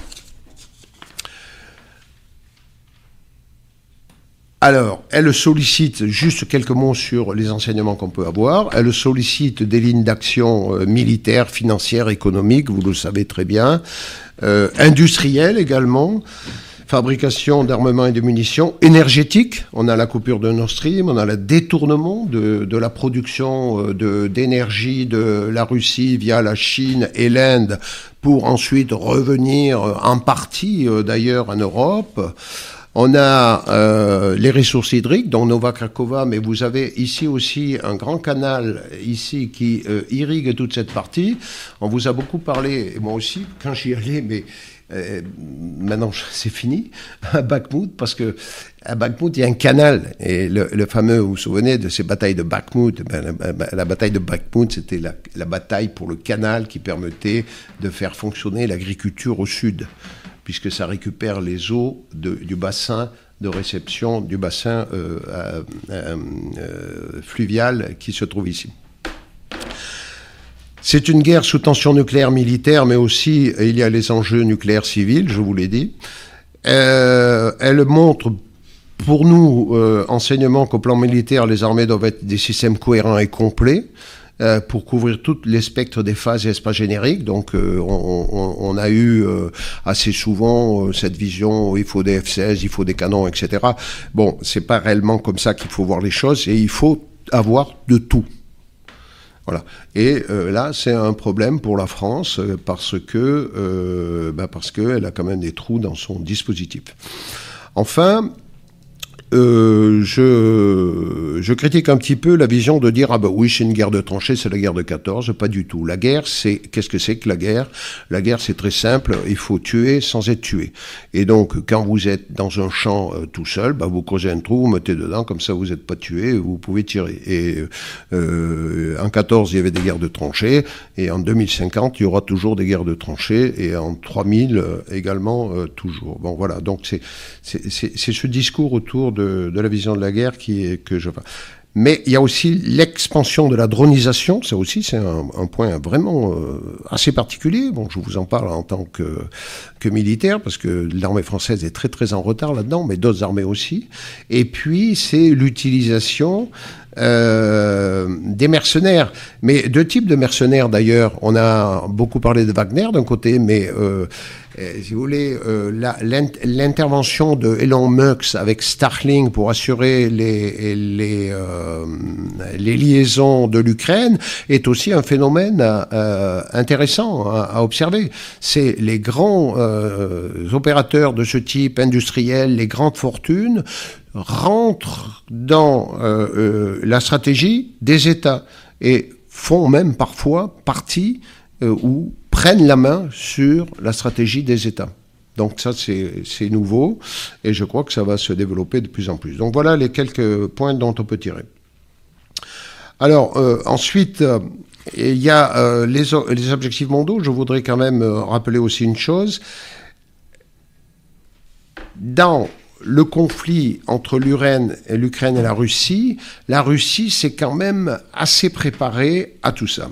Alors, elle sollicite juste quelques mots sur les enseignements qu'on peut avoir. Elle sollicite des lignes d'action euh, militaires, financières, économiques, vous le savez très bien, euh, industrielles également fabrication d'armements et de munitions, énergétique, on a la coupure de Nord Stream, on a le détournement de, de la production euh, d'énergie de, la Russie via la Chine et l'Inde pour ensuite revenir en partie d'ailleurs en Europe. On a euh, les ressources hydriques, dont Nova Krakova, mais vous avez ici aussi un grand canal ici qui euh, irrigue toute cette partie. On vous a beaucoup parlé, et moi aussi, quand j'y allais, mais euh, maintenant c'est fini, à Bakhmut, parce que à Bakhmut, il y a un canal. Et le, fameux, vous vous souvenez de ces batailles de Bakhmut? Ben, la, bataille de Bakhmut, c'était la, bataille pour le canal qui permettait de faire fonctionner l'agriculture au sud puisque ça récupère les eaux du bassin de réception, du bassin euh, euh, fluvial qui se trouve ici. C'est une guerre sous tension nucléaire militaire, mais aussi il y a les enjeux nucléaires civils, je vous l'ai dit. elle montre pour nous, enseignement qu'au plan militaire, les armées doivent être des systèmes cohérents et complets. Euh, pour couvrir tout les spectres des phases et espaces génériques. Donc euh, on, a eu euh, assez souvent cette vision il faut des F-16, il faut des canons, etc. Bon, c'est pas réellement comme ça qu'il faut voir les choses et il faut avoir de tout. Voilà. Et là, c'est un problème pour la France parce que bah parce qu'elle a quand même des trous dans son dispositif. Enfin, euh, je, je, critique un petit peu la vision de dire ah ben oui c'est une guerre de tranchées c'est la guerre de 14 pas du tout. La guerre c'est qu'est-ce que c'est que la guerre? La guerre c'est très simple il faut tuer sans être tué. Et donc quand vous êtes dans un champ euh, tout seul bah, vous creusez un trou vous mettez dedans comme ça vous n'êtes pas tué vous pouvez tirer. Et euh, en 14 il y avait des guerres de tranchées et en 2050 il y aura toujours des guerres de tranchées et en 3000 euh, également toujours. Bon voilà. Donc c'est c'est ce discours autour de de, la vision de la guerre qui est, que je mais il y a aussi l'expansion de la dronisation, ça aussi c'est un, point vraiment euh, assez particulier. Bon, je vous en parle en tant que, militaire, parce que l'armée française est très très en retard là-dedans, mais d'autres armées aussi. Et puis c'est l'utilisation euh, des mercenaires, mais deux types de mercenaires d'ailleurs. On a beaucoup parlé de Wagner d'un côté, mais euh, si vous voulez, euh, l'intervention de Elon Musk avec Starlink pour assurer les, les, euh, les liaisons de l'Ukraine est aussi un phénomène intéressant à, observer. C'est les grands opérateurs de ce type industriel, les grandes fortunes, rentrent dans la stratégie des États et font même parfois partie ou prennent la main sur la stratégie des États. Donc ça, c'est nouveau et je crois que ça va se développer de plus en plus. Donc voilà les quelques points dont on peut tirer. Alors euh, ensuite, euh, il y a euh, les, objectifs mondiaux. Je voudrais quand même rappeler aussi une chose. Dans le conflit entre l'Ukraine et la Russie, la Russie s'est quand même assez préparée à tout ça.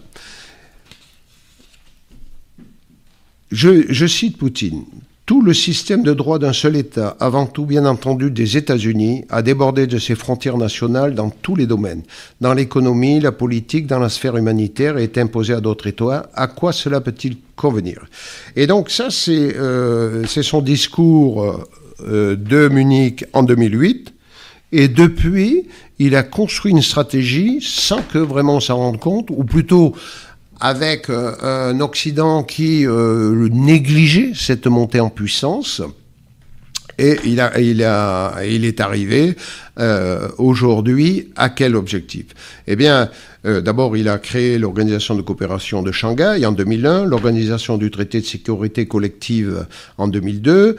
Je, cite Poutine. Tout le système de droit d'un seul État, avant tout bien entendu des États-Unis, a débordé de ses frontières nationales dans tous les domaines. Dans l'économie, la politique, dans la sphère humanitaire, et est imposé à d'autres États. À quoi cela peut-il convenir? Et donc ça, c'est euh, son discours euh, de Munich en 2008. Et depuis, il a construit une stratégie sans que vraiment on s'en rende compte, ou plutôt avec euh, un Occident qui euh, négligeait cette montée en puissance. Et il, est arrivé euh, aujourd'hui à quel objectif? Eh bien, d'abord, il a créé l'Organisation de coopération de Shanghai en 2001, l'Organisation du traité de sécurité collective en 2002,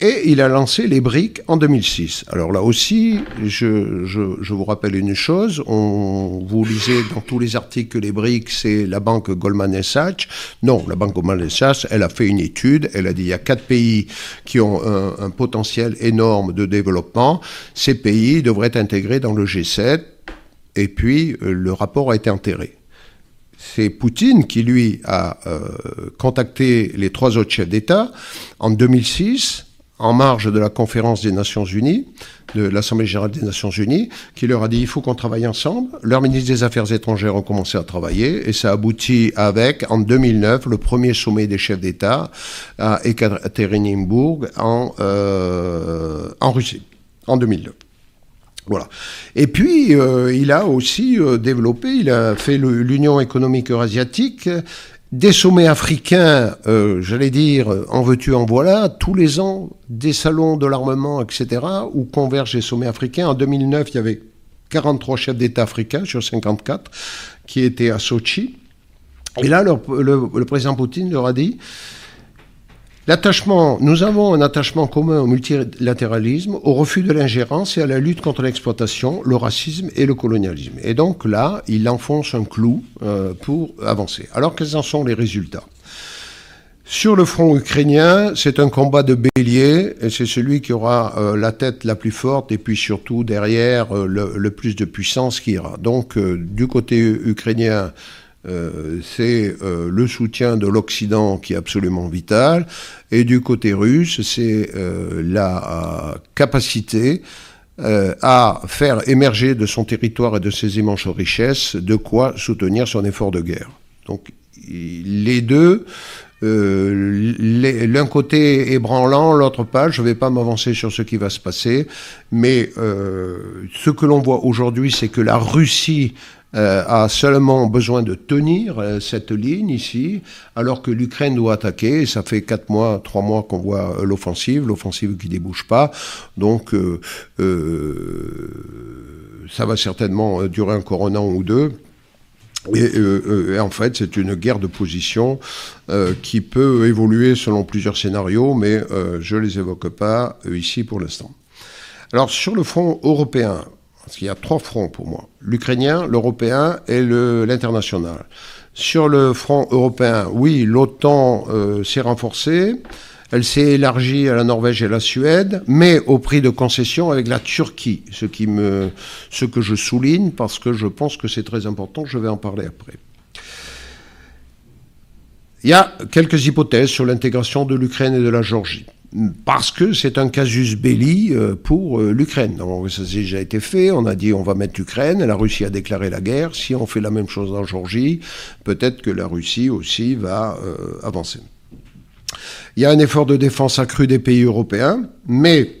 et il a lancé les briques en 2006. Alors là aussi, je, je, vous rappelle une chose, on, vous lisez dans tous les articles que les briques, c'est la banque Goldman Sachs. Non, la banque Goldman Sachs, elle a fait une étude, elle a dit il y a quatre pays qui ont un, un potentiel énorme de développement. Ces pays devraient être intégrés dans le G7, et puis euh, le rapport a été enterré c'est Poutine qui, lui, a euh, contacté les trois autres chefs d'État en 2006 en marge de la conférence des Nations Unies, de l'Assemblée générale des Nations Unies, qui leur a dit il faut qu'on travaille ensemble. Leurs ministres des Affaires étrangères ont commencé à travailler et ça aboutit avec, en 2009, le premier sommet des chefs d'État à Ekaterinbourg en, euh, Russie, en 2009. Voilà. Et puis, euh, il a aussi euh, développé, il a fait l'Union économique eurasiatique, des sommets africains, euh, j'allais dire, en veux-tu, en voilà, tous les ans, des salons de l'armement, etc., où convergent les sommets africains. En 2009, il y avait 43 chefs d'État africains sur 54 qui étaient à Sochi. Et là, le président Poutine leur a dit, L'attachement, nous avons un attachement commun au multilatéralisme, au refus de l'ingérence et à la lutte contre l'exploitation, le racisme et le colonialisme. Et donc là, il enfonce un clou euh, pour avancer. Alors quels en sont les résultats? Sur le front ukrainien, c'est un combat de bélier, et c'est celui qui aura euh, la tête la plus forte, et puis surtout derrière euh, le, plus de puissance qui ira. Donc du côté ukrainien, euh, c'est euh, le soutien de l'Occident qui est absolument vital, et du côté russe, c'est euh, la capacité à faire émerger de son territoire et de ses immenses richesses de quoi soutenir son effort de guerre. Donc les deux, l'un côté ébranlant, l'autre pas. Je ne vais pas m'avancer sur ce qui va se passer, mais ce que l'on voit aujourd'hui, c'est que la Russie euh, a seulement besoin de tenir euh, cette ligne ici, alors que l'Ukraine doit attaquer. ça fait quatre mois, trois mois qu'on voit euh, l'offensive, l'offensive qui débouche pas. Donc, ça va certainement durer encore un an ou deux. Et, en fait, c'est une guerre de position qui peut évoluer selon plusieurs scénarios, mais je ne les évoque pas ici pour l'instant. Alors, sur le front européen, parce qu'il y a trois fronts pour moi. L'ukrainien, l'européen et l'international. Sur le front européen, oui, l'OTAN euh, s'est renforcée. Elle s'est élargie à la Norvège et la Suède, mais au prix de concessions avec la Turquie, ce, qui me, ce que je souligne parce que je pense que c'est très important, je vais en parler après. Il y a quelques hypothèses sur l'intégration de l'Ukraine et de la Géorgie parce que c'est un casus belli euh, pour euh, l'Ukraine. Ça a déjà été fait, on a dit on va mettre l'Ukraine, la Russie a déclaré la guerre, si on fait la même chose en Georgie, peut-être que la Russie aussi va euh, avancer. Il y a un effort de défense accru des pays européens, mais,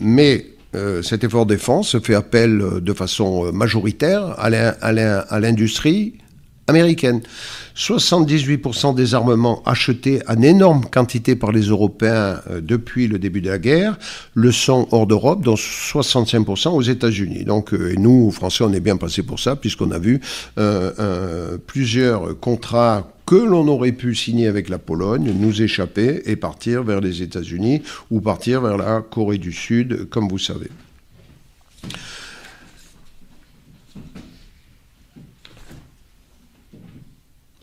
mais cet effort de défense se fait appel de façon majoritaire à l'industrie américaine. 78% des armements achetés en énorme quantité par les Européens euh, depuis le début de la guerre le sont hors d'Europe, dont 65% aux États-Unis. Donc, euh, et nous, Français, on est bien passés pour ça, puisqu'on a vu euh, plusieurs contrats que l'on aurait pu signer avec la Pologne, nous échapper et partir vers les États-Unis ou partir vers la Corée du Sud, comme vous savez.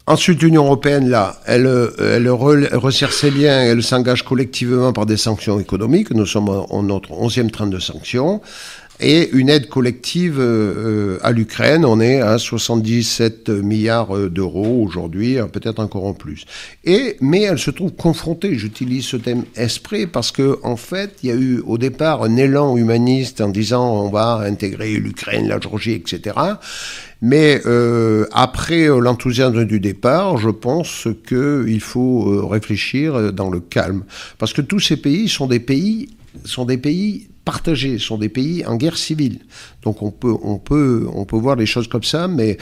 Ensuite, l'Union européenne, là, elle, elle resserre ses liens, elle s'engage collectivement par des sanctions économiques. Nous sommes en notre onzième train de sanctions. Et une aide collective euh, à l'Ukraine, on est à 77 milliards d'euros aujourd'hui, hein, peut-être encore en plus. Et, mais elle se trouve confrontée, j'utilise ce thème esprit, parce que en fait, il y a eu au départ un élan humaniste en disant on va intégrer l'Ukraine, la Géorgie, etc. Mais euh, après euh, l'enthousiasme du départ, je pense qu'il faut euh, réfléchir dans le calme. Parce que tous ces pays sont des pays, sont des pays partagés, sont des pays en guerre civile. Donc on peut, on peut, on peut voir les choses comme ça, mais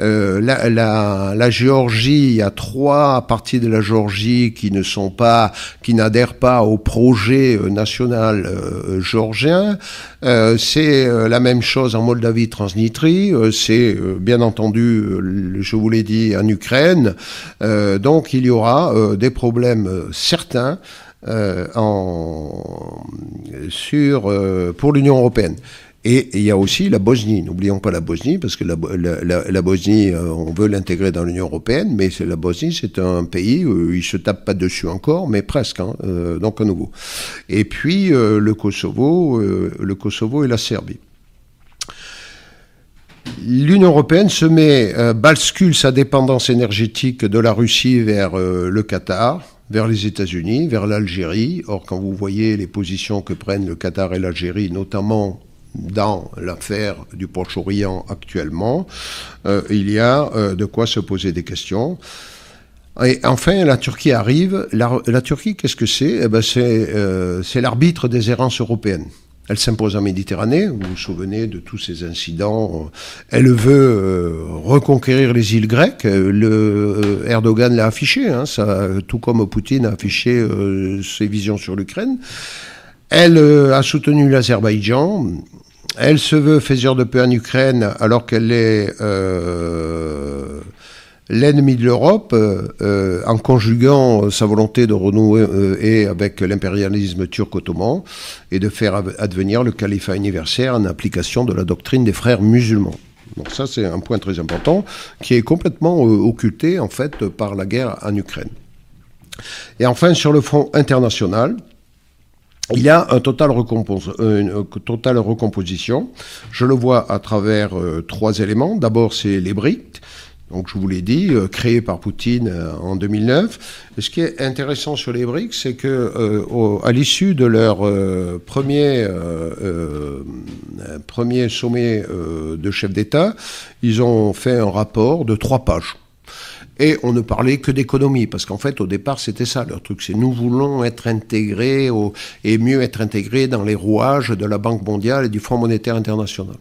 euh, la, la, la, Géorgie, il y a trois parties de la Géorgie qui ne sont pas, qui n'adhèrent pas au projet euh, national euh, géorgien. Euh, c'est euh, la même chose en Moldavie, Transnistrie. c'est bien entendu, je vous l'ai dit, en Ukraine. donc il y aura des problèmes certains. Euh, sur, euh, pour l'Union européenne. Et il y a aussi la Bosnie. N'oublions pas la Bosnie, parce que la, Bosnie, euh, on veut l'intégrer dans l'Union européenne, mais la Bosnie, c'est un pays où ils se tapent pas dessus encore, mais presque, hein, donc à nouveau. Et puis le Kosovo, le Kosovo et la Serbie. L'Union européenne se met, bascule sa dépendance énergétique de la Russie vers le Qatar vers les États-Unis, vers l'Algérie. Or, quand vous voyez les positions que prennent le Qatar et l'Algérie, notamment dans l'affaire du Proche-Orient actuellement, euh, il y a euh, de quoi se poser des questions. Et enfin, la Turquie arrive. La, Turquie, qu'est-ce que c'est? Eh ben, euh, C'est l'arbitre des errances européennes. Elle s'impose en Méditerranée. Vous vous souvenez de tous ces incidents. Elle veut reconquérir les îles grecques. Le Erdogan l'a affiché, hein, tout comme Poutine a affiché ses visions sur l'Ukraine. Elle a soutenu l'Azerbaïdjan. Elle se veut faiseur de paix en Ukraine alors qu'elle est euh, l'ennemi de l'Europe euh, en conjuguant sa volonté de renouer euh, et avec l'impérialisme turc-ottoman et de faire advenir le califat universel en application de la doctrine des frères musulmans. Donc ça c'est un point très important qui est complètement occulté en fait par la guerre en Ukraine. Et enfin sur le front international, il y a euh, une totale recomposition. Je le vois à travers euh, trois éléments. D'abord, c'est les BRICS. Donc, je vous l'ai dit, euh, créé par Poutine en 2009. ce qui est intéressant sur les BRICS, c'est que à l'issue de leur premier premier sommet de chefs d'État, ils ont fait un rapport de trois pages et on ne parlait que d'économie, parce qu'en fait, au départ, c'était ça leur truc. C'est nous voulons être intégrés et mieux être intégrés dans les rouages de la Banque mondiale et du Fonds monétaire international.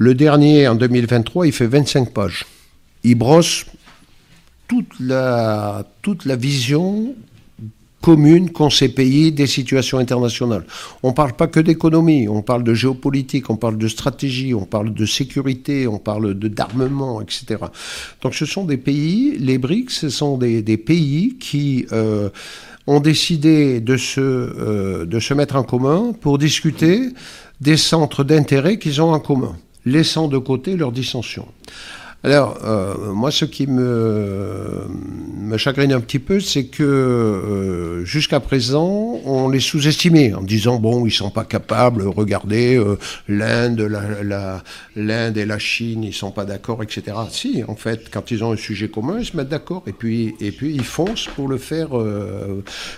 Le dernier, en 2023, il fait 25 pages. Il brosse toute la, vision commune qu'ont ces pays des situations internationales. On ne parle pas que d'économie, on parle de géopolitique, on parle de stratégie, on parle de sécurité, on parle d'armement, etc. Donc ce sont des pays, les BRICS, ce sont des, pays qui euh, ont décidé de euh, de se mettre en commun pour discuter des centres d'intérêt qu'ils ont en commun, laissant de côté leurs dissensions. Alors, euh, moi, ce qui me, me chagrine un petit peu, c'est que euh, jusqu'à présent, on les sous-estimait en disant bon, ils sont pas capables. Regardez, euh, l'Inde, l'Inde et la Chine, ils sont pas d'accord, etc. Si, en fait, quand ils ont un sujet commun, ils se mettent d'accord et puis et puis ils foncent pour le faire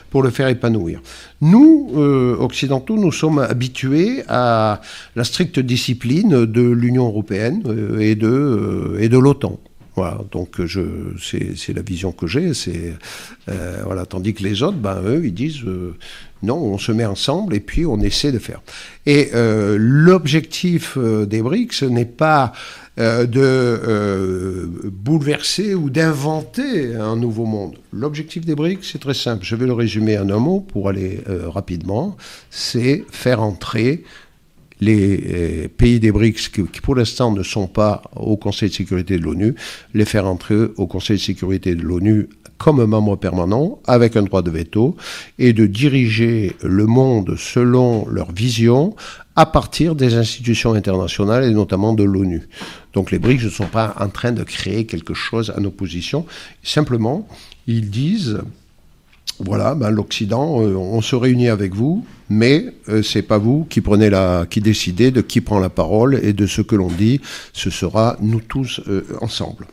pour le faire épanouir. Nous, occidentaux, nous sommes habitués à la stricte discipline de l'Union européenne et de de l'OTAN. Voilà, donc je, c'est, la vision que j'ai. C'est euh, voilà, tandis que les autres, ben eux, ils disent euh, non, on se met ensemble et puis on essaie de faire. Et euh, l'objectif des BRICS n'est pas de bouleverser ou d'inventer un nouveau monde. L'objectif des BRICS, c'est très simple. Je vais le résumer en un mot pour aller rapidement. C'est faire entrer les euh, pays des BRICS qui, pour l'instant ne sont pas au Conseil de sécurité de l'ONU, les faire entrer au Conseil de sécurité de l'ONU comme membre permanent, avec un droit de veto, et de diriger le monde selon leur vision à partir des institutions internationales et notamment de l'ONU. Donc les BRICS ne sont pas en train de créer quelque chose en opposition, simplement ils disent voilà, ben, l'Occident, euh, on se réunit avec vous, mais euh, c'est pas vous qui prenez la, qui décidez de qui prend la parole et de ce que l'on dit. Ce sera nous tous euh, ensemble.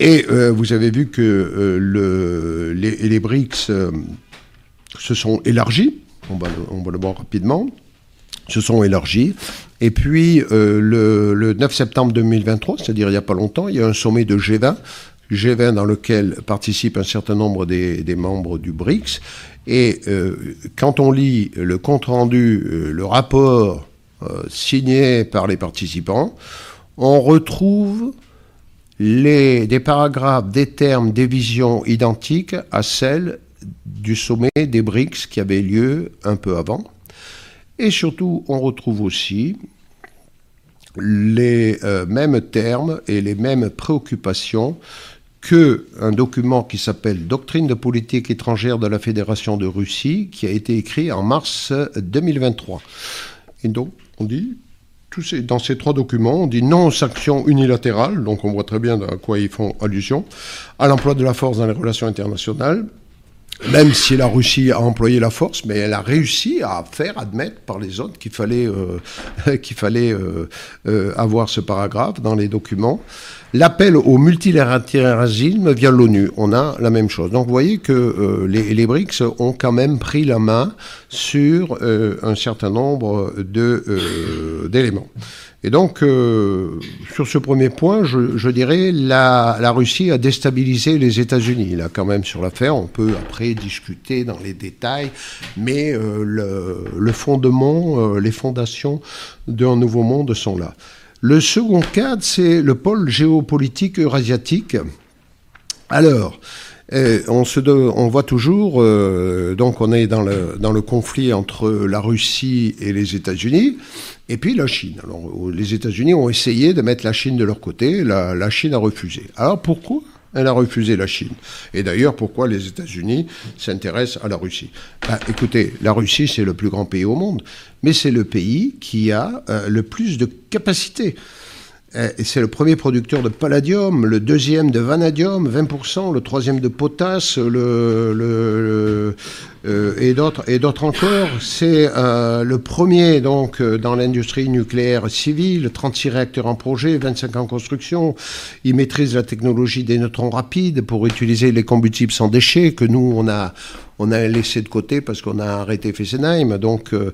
Et vous avez vu que le, les, BRICS se sont élargis. On va, le voir rapidement se sont élargis. Et puis, euh, le, 9 septembre 2023, c'est-à-dire il n'y a pas longtemps, il y a un sommet de G20, G20 dans lequel participent un certain nombre des, membres du BRICS. Et euh, quand on lit le compte-rendu, euh, le rapport signé par les participants, on retrouve les, des paragraphes, des termes, des visions identiques à celles du sommet des BRICS qui avait lieu un peu avant. Et surtout, on retrouve aussi les euh, mêmes termes et les mêmes préoccupations que un document qui s'appelle Doctrine de politique étrangère de la Fédération de Russie, qui a été écrit en mars 2023. Et donc, on dit, dans ces trois documents, on dit non aux sanctions unilatérales, donc on voit très bien à quoi ils font allusion, à l'emploi de la force dans les relations internationales, même si la Russie a employé la force, mais elle a réussi à faire admettre par les autres qu'il fallait, euh, euh, euh, avoir ce paragraphe dans les documents. L'appel au multilatéralisme via l'ONU, on a la même chose. Donc vous voyez que les, les, BRICS ont quand même pris la main sur un certain nombre d'éléments. Et donc, euh, sur ce premier point, je, dirais la, Russie a déstabilisé les États-Unis. Là, quand même, sur l'affaire, on peut après discuter dans les détails, mais euh, le, le, fondement, euh, les fondations d'un nouveau monde sont là. Le second cadre, c'est le pôle géopolitique eurasiatique. Alors, on, se voit toujours, euh, donc on est dans le, conflit entre la Russie et les États-Unis, et puis la Chine. Alors, les États-Unis ont essayé de mettre la Chine de leur côté, la, Chine a refusé. Alors pourquoi elle a refusé la Chine? Et d'ailleurs, pourquoi les États-Unis s'intéressent à la Russie? Bah, Écoutez, la Russie, c'est le plus grand pays au monde, mais c'est le pays qui a euh, le plus de capacités. Euh, c'est le premier producteur de palladium, le deuxième de vanadium, 20%, le troisième de potasse, le, le, euh, et d'autres et d'autres encore. C'est euh, le premier donc dans l'industrie nucléaire civile, 36 réacteurs en projet, 25 en construction. Il maîtrise la technologie des neutrons rapides pour utiliser les combustibles sans déchets que nous on a on a laissé de côté parce qu'on a arrêté Fessenheim. Donc, euh,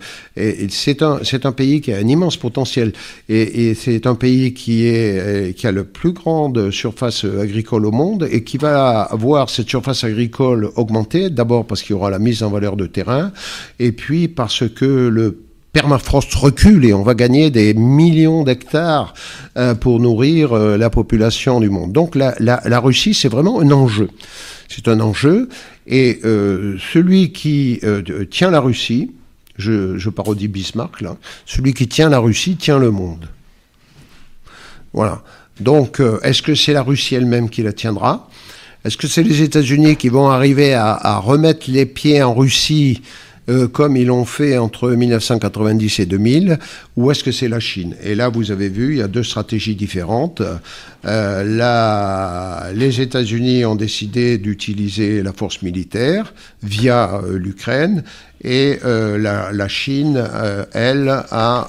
c'est un, pays qui a un immense potentiel et, c'est un pays qui euh, a la plus grande surface agricole au monde et qui va voir cette surface agricole augmenter. D'abord parce qu'il y aura la mise en valeur de terrain et puis parce que le permafrost recule et on va gagner des millions d'hectares euh, pour nourrir la population du monde. Donc la, la Russie, c'est vraiment un enjeu. C'est un enjeu. Et euh, celui qui euh, tient la Russie, je, parodie Bismarck là, celui qui tient la Russie tient le monde. Voilà. Donc, euh, est-ce que c'est la Russie elle-même qui la tiendra? Est-ce que c'est les États-Unis qui vont arriver à, remettre les pieds en Russie comme ils l'ont fait entre 1990 et 2000, ou est-ce que c'est la Chine? Et là, vous avez vu, il y a deux stratégies différentes. Euh, les États-Unis ont décidé d'utiliser la force militaire via euh, l'Ukraine et euh, la, la, Chine, euh, elle, a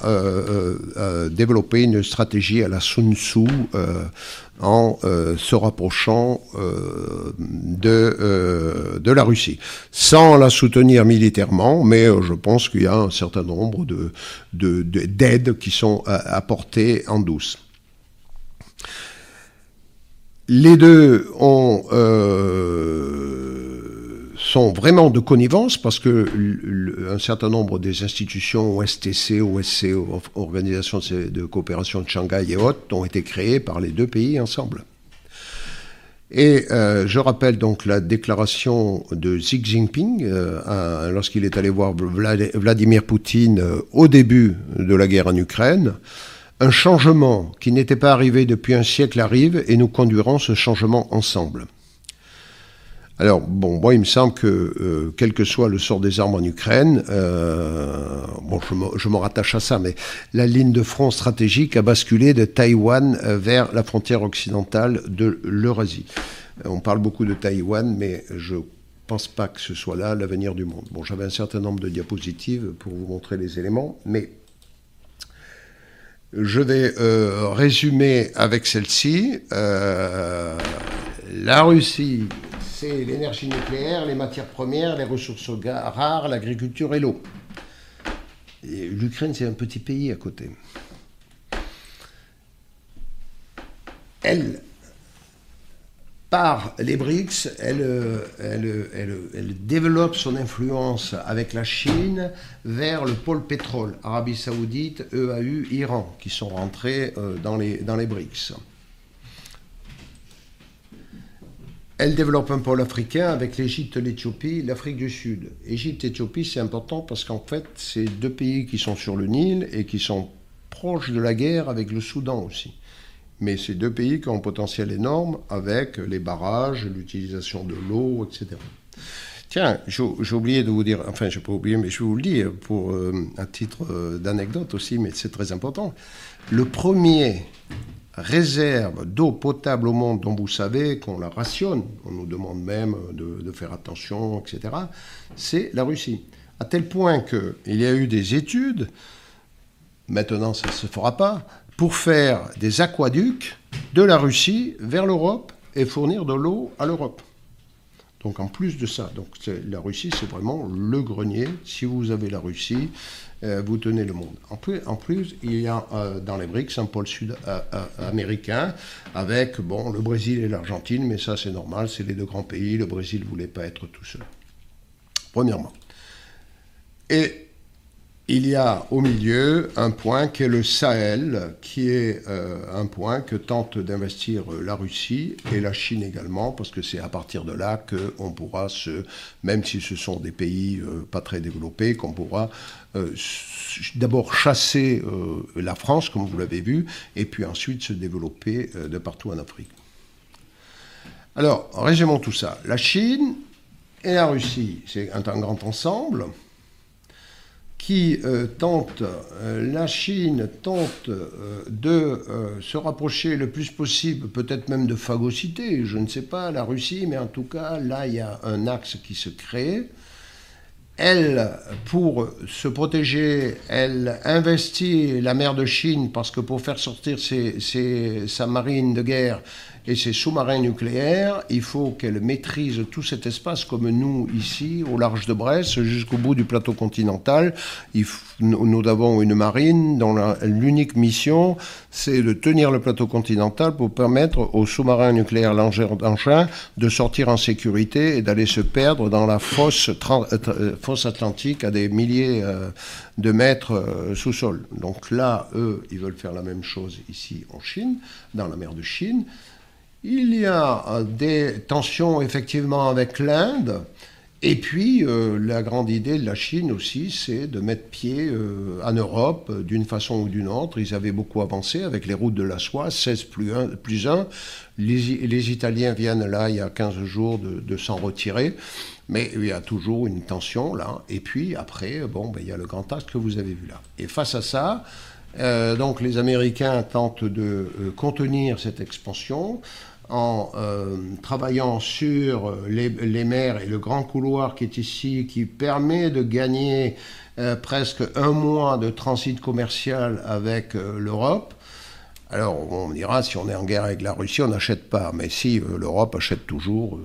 développé une stratégie à la Sun Tzu en se rapprochant de, de la Russie, sans la soutenir militairement, mais je pense qu'il y a un certain nombre de, d'aides de, qui sont apportées en douce. Les deux ont, euh, sont vraiment de connivence parce que un certain nombre des institutions OSTC, OSC, Organisation de coopération de Shanghai et autres, ont été créées par les deux pays ensemble. Et euh, je rappelle donc la déclaration de Xi Jinping euh, lorsqu'il est allé voir Vladimir Poutine au début de la guerre en Ukraine un changement qui n'était pas arrivé depuis un siècle arrive et nous conduirons ce changement ensemble. Alors, bon, moi, il me semble que, euh, quel que soit le sort des armes en Ukraine, euh, bon, je me, rattache à ça, mais la ligne de front stratégique a basculé de Taïwan euh, vers la frontière occidentale de l'Eurasie. On parle beaucoup de Taïwan, mais je pense pas que ce soit là l'avenir du monde. Bon, j'avais un certain nombre de diapositives pour vous montrer les éléments, mais je vais résumer avec celle-ci. La Russie, c'est l'énergie nucléaire, les matières premières, les ressources rares, l'agriculture et l'eau. L'Ukraine, c'est un petit pays à côté. Elle, par les BRICS, elle, développe son influence avec la Chine vers le pôle pétrole, Arabie Saoudite, EAU, Iran, qui sont rentrés euh, dans les BRICS. Elle développe un pôle africain avec l'Égypte, l'Éthiopie, l'Afrique du Sud. Égypte, Éthiopie, c'est important parce qu'en fait, c'est deux pays qui sont sur le Nil et qui sont proches de la guerre avec le Soudan aussi. Mais c'est deux pays qui ont un potentiel énorme avec les barrages, l'utilisation de l'eau, etc. Tiens, j'ai oublié de vous dire, enfin, je n'ai pas oublié, mais je vais vous le dire pour un titre d'anecdote aussi, mais c'est très important. Le premier réserve d'eau potable au monde dont vous savez qu'on la rationne, on nous demande même de, faire attention, etc., c'est la Russie. À tel point qu'il y a eu des études, maintenant ça ne se fera pas, pour faire des aquaducs de la Russie vers l'Europe et fournir de l'eau à l'Europe. Donc en plus de ça, donc la Russie c'est vraiment le grenier. Si vous avez la Russie, vous tenez le monde. En plus, en plus il y a euh, dans les BRICS un pôle sud-américain avec bon, le Brésil et l'Argentine, mais ça c'est normal, c'est les deux grands pays. Le Brésil ne voulait pas être tout seul. Premièrement. Et il y a au milieu un point qui est le Sahel, qui est euh, un point que tente d'investir la Russie et la Chine également, parce que c'est à partir de là qu'on pourra se, même si ce sont des pays pas très développés, qu'on pourra euh, d'abord chasser euh, la France, comme vous l'avez vu, et puis ensuite se développer euh, de partout en Afrique. Alors, résumons tout ça. La Chine et la Russie, c'est un, grand ensemble qui tente, la Chine tente de se rapprocher le plus possible, peut-être même de phagocyter, je ne sais pas, la Russie, mais en tout cas, là, il y a un axe qui se crée. Elle, pour se protéger, elle investit la mer de Chine parce que pour faire sortir sa marine de guerre, et ses sous-marins nucléaires, il faut qu'elle maîtrise tout cet espace comme nous ici, au large de Brest, jusqu'au bout du plateau continental. nous avons une marine dont l'unique mission, c'est de tenir le plateau continental pour permettre aux sous-marins nucléaires d'engin de sortir en sécurité et d'aller se perdre dans la fosse, euh, fosse atlantique à des milliers euh, de mètres euh, sous sol. Donc là, eux, ils veulent faire la même chose ici en Chine, dans la mer de Chine. Il y a euh, des tensions effectivement avec l'Inde. Et puis, euh, la grande idée de la Chine aussi, c'est de mettre pied euh, en Europe d'une façon ou d'une autre. Ils avaient beaucoup avancé avec les routes de la soie, 16 plus 1. Plus Les, Italiens viennent là, il y a 15 jours, de, s'en retirer. Mais il y a toujours une tension là. Et puis après, bon, ben, il y a le grand axe que vous avez vu là. Et face à ça, donc les Américains tentent de contenir cette expansion en euh, travaillant sur les, mers et le grand couloir qui est ici, qui permet de gagner euh, presque un mois de transit commercial avec euh, l'Europe. Alors on dira, si on est en guerre avec la Russie, on n'achète pas. Mais si l'Europe achète toujours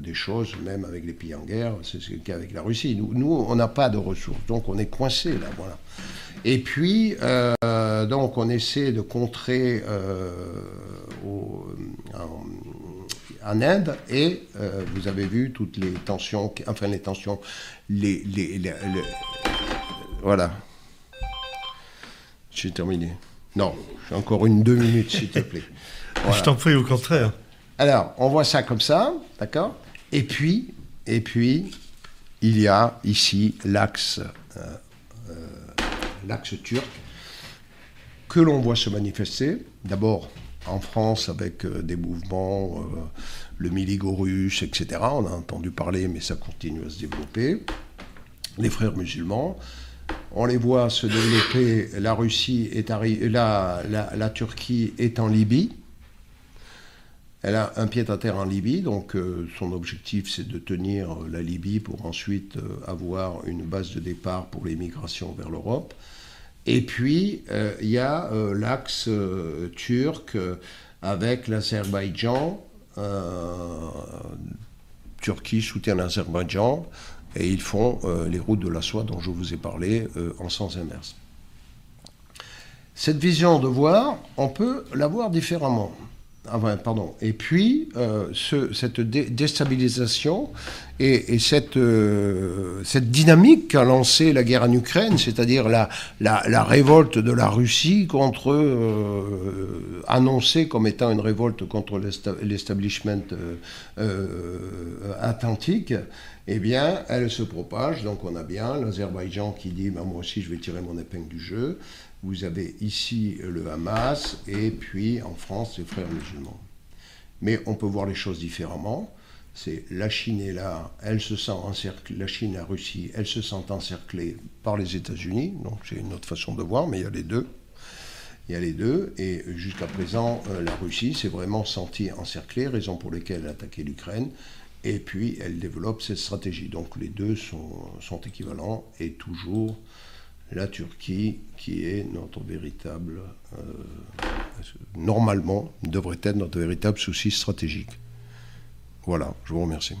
des choses, même avec les pays en guerre, c'est ce avec la Russie. Nous, nous on n'a pas de ressources, donc on est coincé là. Voilà. Et puis, donc, on essaie de contrer en, Inde et euh, vous avez vu toutes les tensions, enfin les tensions, les, les, voilà. J'ai terminé. Non, j'ai encore une deux minutes, s'il te plaît. Je t'en prie, au contraire. Alors, on voit ça comme ça, d'accord? Et puis, et puis, il y a ici l'axe, euh, euh, l'axe turc que l'on voit se manifester. D'abord, en France avec euh, des mouvements, euh, le Miligo russe, etc. On a entendu parler, mais ça continue à se développer. Les frères musulmans, on les voit se développer. La Russie est la, la, Turquie est en Libye. Elle a un pied à terre en Libye, donc euh, son objectif c'est de tenir la Libye pour ensuite avoir une base de départ pour les migrations vers l'Europe. Et puis, euh, il y a euh, l'axe euh, turc avec l'Azerbaïdjan. Turquie soutient l'Azerbaïdjan et ils font les routes de la soie dont je vous ai parlé en sens inverse. Cette vision de voir, on peut la voir différemment. Ah pardon. Et puis, euh, cette déstabilisation et, cette, euh, cette dynamique qu'a lancée la guerre en Ukraine, c'est-à-dire la, la, révolte de la Russie contre, euh, annoncée comme étant une révolte contre l'establishment atlantique, eh bien, elle se propage. Donc, on a bien l'Azerbaïdjan qui dit bah, Moi aussi, je vais tirer mon épingle du jeu. Vous avez ici le Hamas et puis en France les frères musulmans. Mais on peut voir les choses différemment. c'est la Chine est là, elle se sent encerclée, la Chine, la Russie, elle se sent encerclée par les États-Unis, donc c'est une autre façon de voir, mais il y a les deux. Il y a les deux, et jusqu'à présent, euh, la Russie s'est vraiment sentie encerclée, raison pour laquelle elle a attaqué l'Ukraine, et puis elle développe cette stratégie. Donc les deux sont, sont équivalents, et toujours la Turquie, qui est notre véritable, euh, normalement, devrait être notre véritable souci stratégique. Voilà, je vous remercie.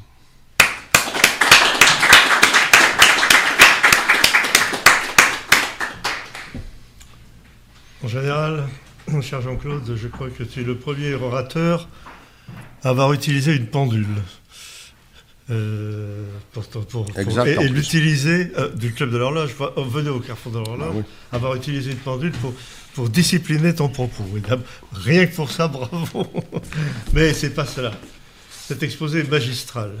En général, mon cher Jean-Claude, je crois que tu es le premier orateur à avoir utilisé une pendule. Euh, et, l'utiliser euh, du club de l'horloge, venez au carrefour de l'horloge, ah avoir utilisé une pendule pour, pour discipliner ton propos. rien que pour ça, bravo. Mais c'est pas cela. Cet exposé est magistral.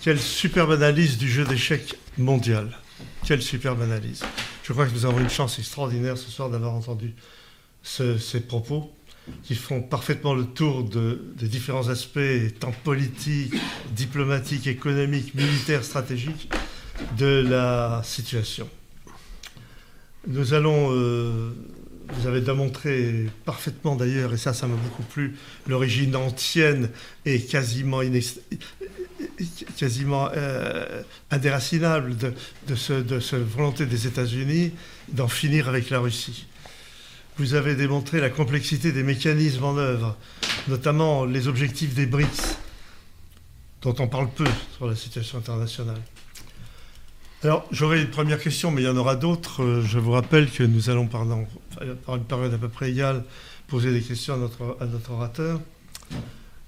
Quelle superbe analyse du jeu d'échecs mondial. Quelle superbe analyse. Je crois que nous avons une chance extraordinaire ce soir d'avoir entendu ces propos qui font parfaitement le tour des différents aspects, tant politiques, diplomatiques, économiques, militaires, stratégiques, de la situation. Nous allons, euh, vous avez démontré parfaitement d'ailleurs, et ça, ça m'a beaucoup plu, l'origine ancienne et quasiment, euh, indéracinable de, ce, de cette volonté des États-Unis d'en finir avec la Russie vous avez démontré la complexité des mécanismes en œuvre, notamment les objectifs des BRICS, dont on parle peu sur la situation internationale. Alors, j'aurai une première question, mais il y en aura d'autres. Euh, je vous rappelle que nous allons, pendant, par une période à peu près égale, poser des questions à notre, à notre orateur.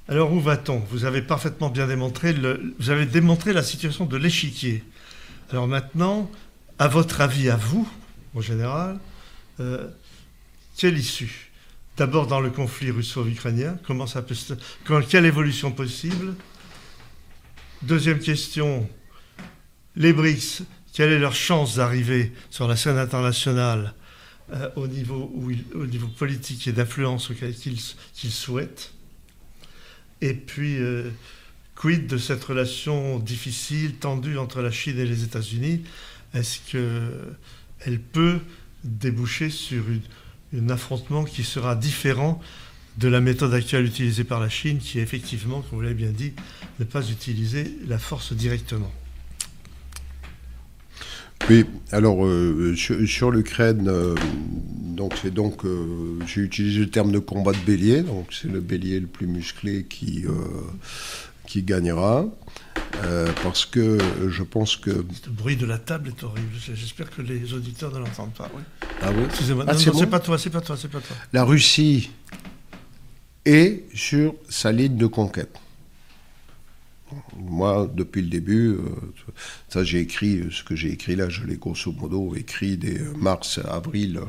Alors, où va-t-on? Vous avez parfaitement bien démontré, le, vous avez démontré la situation de l'échiquier. Alors maintenant, à votre avis, à vous, en général, euh, quelle issue D'abord dans le conflit russo-ukrainien, comment ça peut quelle évolution possible Deuxième question, les BRICS, quelle est leur chance d'arriver sur la scène internationale euh, au, niveau au niveau politique et d'influence qu'ils souhaitent Et puis, euh, quid de cette relation difficile, tendue entre la Chine et les États-Unis? Est-ce qu'elle peut déboucher sur une, un affrontement qui sera différent de la méthode actuelle utilisée par la Chine, qui est effectivement, comme vous l'avez bien dit, ne pas utiliser la force directement. Oui, alors euh, sur, l'Ukraine, euh, euh, j'ai utilisé le terme de combat de bélier, donc c'est le bélier le plus musclé qui gagnera. Parce que je pense que. Le bruit de la table est horrible. J'espère que les auditeurs ne l'entendent pas. Oui. Ah oui Excusez-moi. Ah, c'est pas toi, c'est pas toi, c'est pas toi. La Russie est sur sa ligne de conquête. Moi, depuis le début, euh, ça j'ai écrit, ce que j'ai écrit là, je l'ai grosso modo écrit dès mars-avril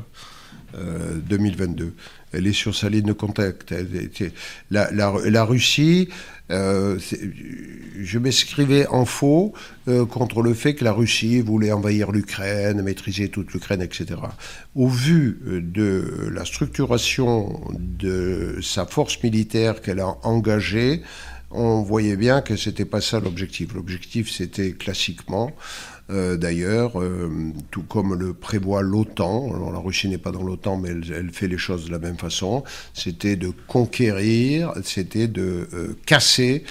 2022. Euh, Elle est sur sa ligne de contact. La, la, Russie, euh, je m'escrivais en faux contre le fait que la Russie voulait envahir l'Ukraine, maîtriser toute l'Ukraine, etc. Au vu de la structuration de sa force militaire qu'elle a engagée, on voyait bien que c'était pas ça l'objectif. L'objectif, c'était classiquement, euh, d'ailleurs, euh, tout comme le prévoit l'OTAN, la Russie n'est pas dans l'OTAN, mais elle, fait les choses de la même façon, c'était de conquérir, c'était de euh, casser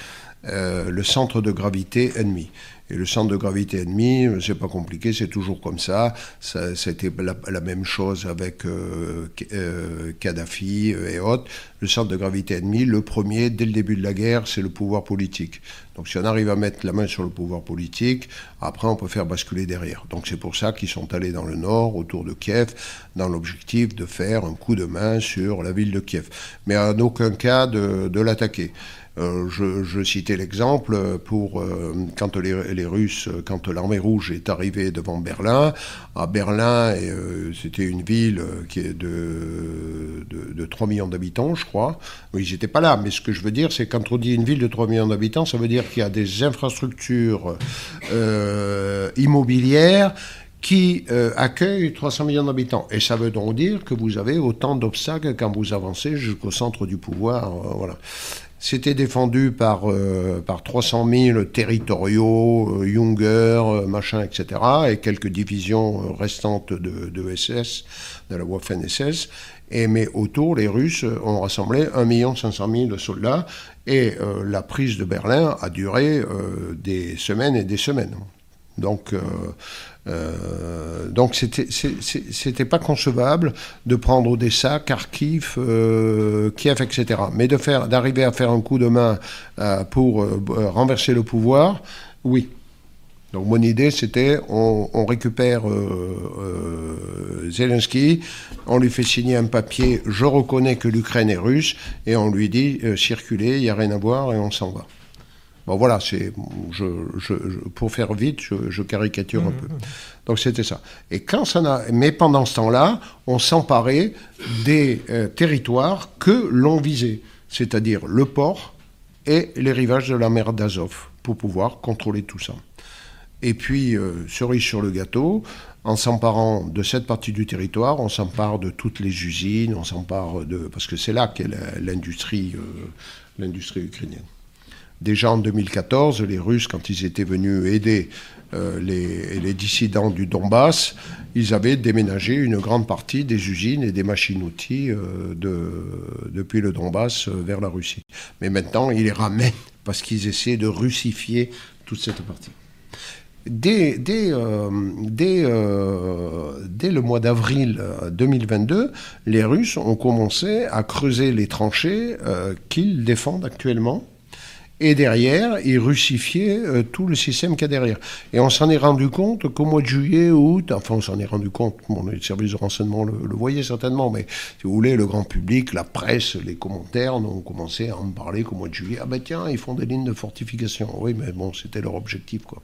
le centre de gravité ennemi. Et le centre de gravité ennemi, c'est pas compliqué, c'est toujours comme ça. C'était la, même chose avec euh, euh, Kadhafi et autres. Le centre de gravité ennemi, le premier, dès le début de la guerre, c'est le pouvoir politique. Donc si on arrive à mettre la main sur le pouvoir politique, après on peut faire basculer derrière. Donc c'est pour ça qu'ils sont allés dans le nord, autour de Kiev, dans l'objectif de faire un coup de main sur la ville de Kiev. Mais en aucun cas de l'attaquer. Euh, je, citais l'exemple pour euh, quand les, Russes, quand l'armée rouge est arrivée devant Berlin. À Berlin, euh, c'était une ville qui est de, de, 3 millions d'habitants, je crois. Oui, j'étais pas là, mais ce que je veux dire, c'est quand on dit une ville de 3 millions d'habitants, ça veut dire qu'il y a des infrastructures immobilières qui accueillent 300 millions d'habitants. Et ça veut donc dire que vous avez autant d'obstacles quand vous avancez jusqu'au centre du pouvoir. voilà. C'était défendu par, par 300 000 territoriaux, Junger, machin, etc., et quelques divisions restantes de, SS, de la Waffen-SS. Mais autour, les Russes ont rassemblé 1 500 000 soldats, et la prise de Berlin a duré des semaines et des semaines. Donc, euh, donc c'était pas concevable de prendre Odessa, Kharkiv, euh, Kiev, etc. Mais d'arriver à faire un coup de main euh, pour renverser le pouvoir, oui. Donc mon idée c'était on, on, récupère Zelensky, on lui fait signer un papier, je reconnais que l'Ukraine est russe, et on lui dit circulez, il n'y a rien à voir et on s'en va. Bon, voilà, c'est, je, je, pour faire vite, je, caricature un mmh, peu. Mmh. Donc c'était ça. Et quand ça n'a, mais pendant ce temps-là, on s'emparait des euh, territoires que l'on visait, c'est-à-dire le port et les rivages de la mer d'Azov, pour pouvoir contrôler tout ça. Et puis, euh, cerise sur le gâteau, en s'emparant de cette partie du territoire, on s'empare de toutes les usines, on s'empare de... Parce que c'est là qu'est l'industrie, euh, l'industrie ukrainienne. Déjà en 2014, les Russes, quand ils étaient venus aider euh, les, dissidents du Donbass, ils avaient déménagé une grande partie des usines et des machines-outils euh, depuis le Donbass euh, vers la Russie. Mais maintenant, ils les ramènent parce qu'ils essaient de russifier toute cette partie. Dès, le mois d'avril 2022, les Russes ont commencé à creuser les tranchées qu'ils défendent actuellement et derrière, ils russifiaient euh, tout le système qu'il y a derrière. Et on s'en est rendu compte qu'au mois de juillet, août, enfin on s'en est rendu compte, bon, les services de renseignement le, voyaient certainement, mais si vous voulez, le grand public, la presse, les commentaires ont commencé à en parler qu'au mois de juillet, ah ben tiens, ils font des lignes de fortification. Oui, mais bon, c'était leur objectif, quoi.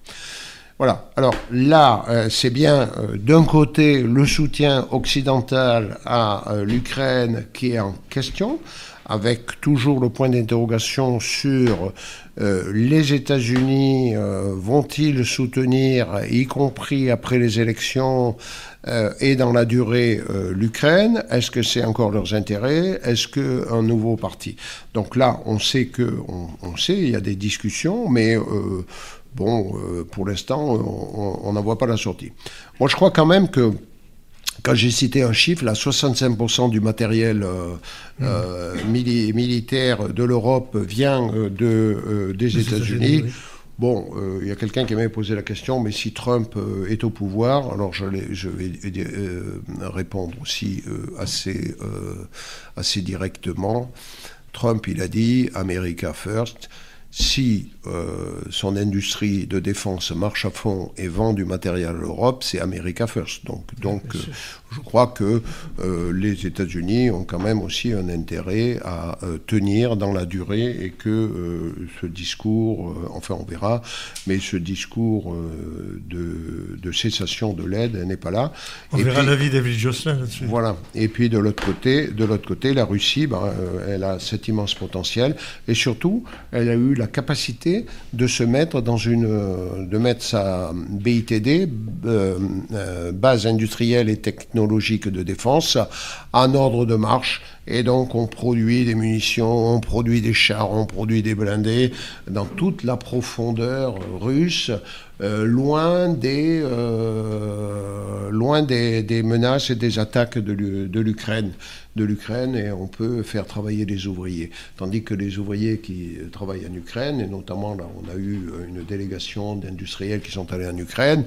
Voilà. Alors là, euh, c'est bien euh, d'un côté le soutien occidental à l'Ukraine qui est en question, avec toujours le point d'interrogation sur euh, les États-Unis euh, vont-ils soutenir, y compris après les élections euh, et dans la durée, l'Ukraine? Est-ce que c'est encore leurs intérêts? Est-ce qu'un nouveau parti? Donc là, on sait que, sait, il y a des discussions, mais bon, pour l'instant, on n'en voit pas la sortie. Moi, je crois quand même que quand j'ai cité un chiffre, là, 65% du matériel euh, euh, militaire de l'Europe vient euh, de, des États-Unis. Bon, il y a quelqu'un qui m'avait posé la question, mais si Trump est au pouvoir, alors je, je vais répondre aussi assez, assez directement. Trump, il a dit America First si euh, son industrie de défense marche à fond et vend du matériel à l'Europe, c'est America First. Donc, donc euh, je crois que euh, les États-Unis ont quand même aussi un intérêt à tenir dans la durée et que ce discours, enfin on verra, mais ce discours de, de, cessation de l'aide n'est pas là. On verra l'avis David Jocelyn là-dessus. Voilà. Et puis de l'autre côté, de l'autre côté, la Russie, ben, elle a cet immense potentiel et surtout, elle a eu la capacité de se mettre dans une, de mettre sa BITD, euh, euh, base industrielle et technologique de défense, en ordre de marche. Et donc on produit des munitions, on produit des chars, on produit des blindés dans toute la profondeur russe, euh, loin, des, loin des, menaces et des attaques de l'Ukraine de l'Ukraine et on peut faire travailler les ouvriers. Tandis que les ouvriers qui travaillent en Ukraine, et notamment là on a eu une délégation d'industriels qui sont allés en Ukraine,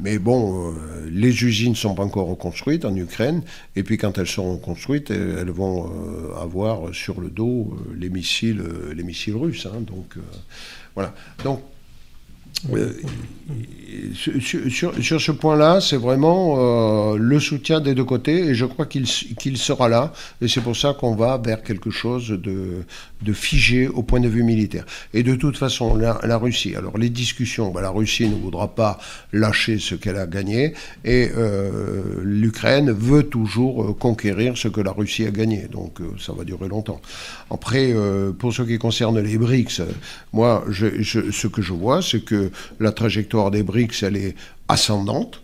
mais bon, euh, les usines ne sont pas encore reconstruites en Ukraine, et puis quand elles seront construites, elles vont euh, avoir sur le dos euh, les missiles, les missiles russes. Hein. donc voilà. Donc euh, sur, sur, ce point-là, c'est vraiment euh, le soutien des deux côtés et je crois qu'il sera là. Et c'est pour ça qu'on va vers quelque chose de, de, figé au point de vue militaire. Et de toute façon, la, Russie, alors les discussions, bah, la Russie ne voudra pas lâcher ce qu'elle a gagné et euh, l'Ukraine veut toujours conquérir ce que la Russie a gagné. Donc ça va durer longtemps. Après, pour ce qui concerne les BRICS, moi, ce que je vois, c'est que la trajectoire des BRICS, elle est ascendante.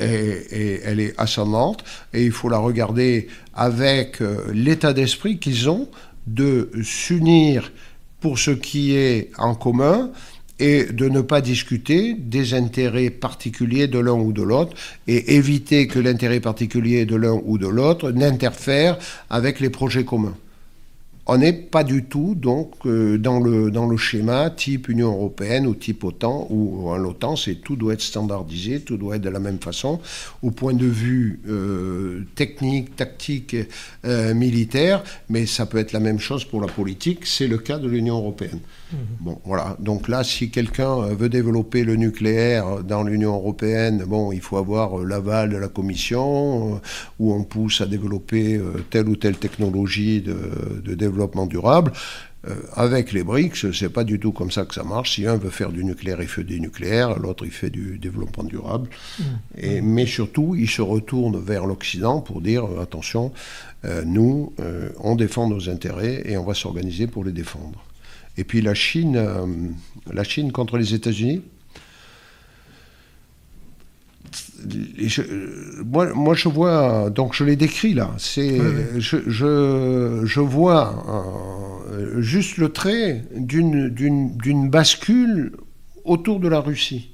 Et, elle est ascendante et il faut la regarder avec euh, l'état d'esprit qu'ils ont de s'unir pour ce qui est en commun et de ne pas discuter des intérêts particuliers de l'un ou de l'autre et éviter que l'intérêt particulier de l'un ou de l'autre n'interfère avec les projets communs. On n'est pas du tout donc euh, dans, le, dans le schéma type Union européenne ou type OTAN, où en l'OTAN, c'est tout doit être standardisé, tout doit être de la même façon. Au point de vue euh, technique, tactique, euh, militaire, mais ça peut être la même chose pour la politique, c'est le cas de l'Union européenne. Mmh. Bon, voilà. Donc là, si quelqu'un veut développer le nucléaire dans l'Union européenne, bon, il faut avoir l'aval de la Commission, où on pousse à développer telle ou telle technologie de, de développement développement durable. Euh, avec les BRICS, c'est pas du tout comme ça que ça marche. Si un veut faire du nucléaire, il fait du nucléaire, l'autre il fait du développement durable. Mmh. Et, mais surtout, il se retourne vers l'Occident pour dire euh, attention, euh, nous, on défend nos intérêts et on va s'organiser pour les défendre. Et puis la Chine, la Chine contre les États-Unis, moi, moi, je vois, donc je l'ai décrit là, c'est, je, je, vois euh, juste le trait d'une, d'une, bascule autour de la Russie.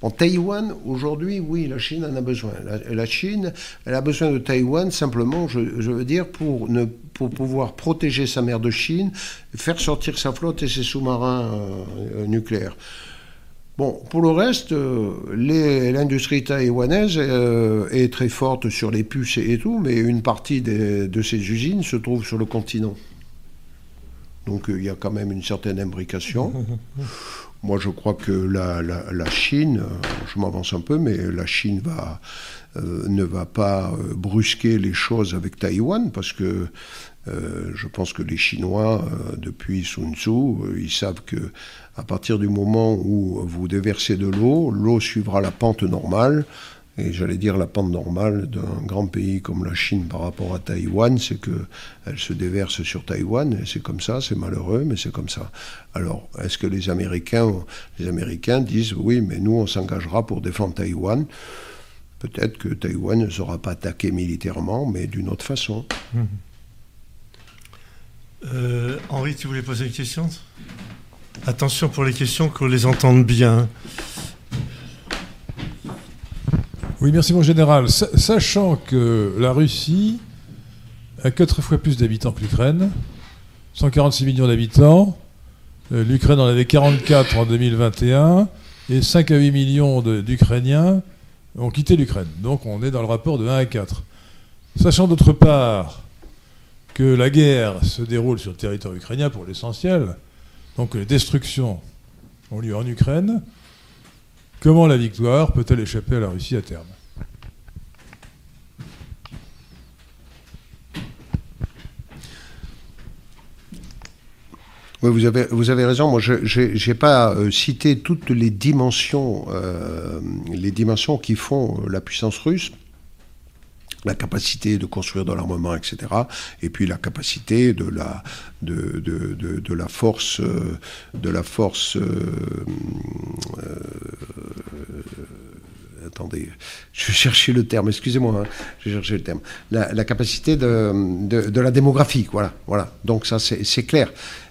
Bon, Taïwan, aujourd'hui, oui, la Chine en a besoin. La, Chine, elle a besoin de Taïwan simplement, je, veux dire, pour, ne, pour pouvoir protéger sa mer de Chine, faire sortir sa flotte et ses sous-marins euh, nucléaires. Bon, pour le reste, euh, l'industrie taïwanaise euh, est très forte sur les puces et, tout, mais une partie de ces usines se trouve sur le continent. Donc euh, il y a quand même une certaine imbrication. Moi, je crois que la, Chine, je m'avance un peu, mais la Chine va, ne va pas brusquer les choses avec Taïwan, parce que je pense que les Chinois, depuis Sun Tzu, ils savent que à partir du moment où vous déversez de l'eau, l'eau suivra la pente normale. Et j'allais dire la pente normale d'un grand pays comme la Chine par rapport à Taïwan, c'est qu'elle se déverse sur Taïwan, et c'est comme ça, c'est malheureux, mais c'est comme ça. Alors, est-ce que les Américains, les Américains disent oui, mais nous, on s'engagera pour défendre Taïwan Peut-être que Taïwan ne sera pas attaqué militairement, mais d'une autre façon. Euh, Henri, tu voulais poser une question? Attention pour les questions, qu'on les entende bien. Oui, merci mon général. Sachant que la Russie a quatre fois plus d'habitants que l'Ukraine, 146 millions d'habitants, euh, l'Ukraine en avait 44 en 2021, et 5 à 8 millions d'Ukrainiens ont quitté l'Ukraine. Donc on est dans le rapport de 1 à 4. Sachant d'autre part que la guerre se déroule sur le territoire ukrainien pour l'essentiel, donc les destructions ont lieu en Ukraine. Comment la victoire peut-elle échapper à la Russie à terme? Vous avez, raison. Moi, je n'ai pas euh, cité toutes les dimensions, euh, les dimensions qui font la puissance russe la capacité de construire de l'armement, etc. Et puis la capacité de la, force, de la force. Euh, euh, attendez, je chercher le terme, excusez-moi, hein, je chercher le terme. La, capacité de, de, la démographie, voilà, voilà. Donc ça, c'est clair.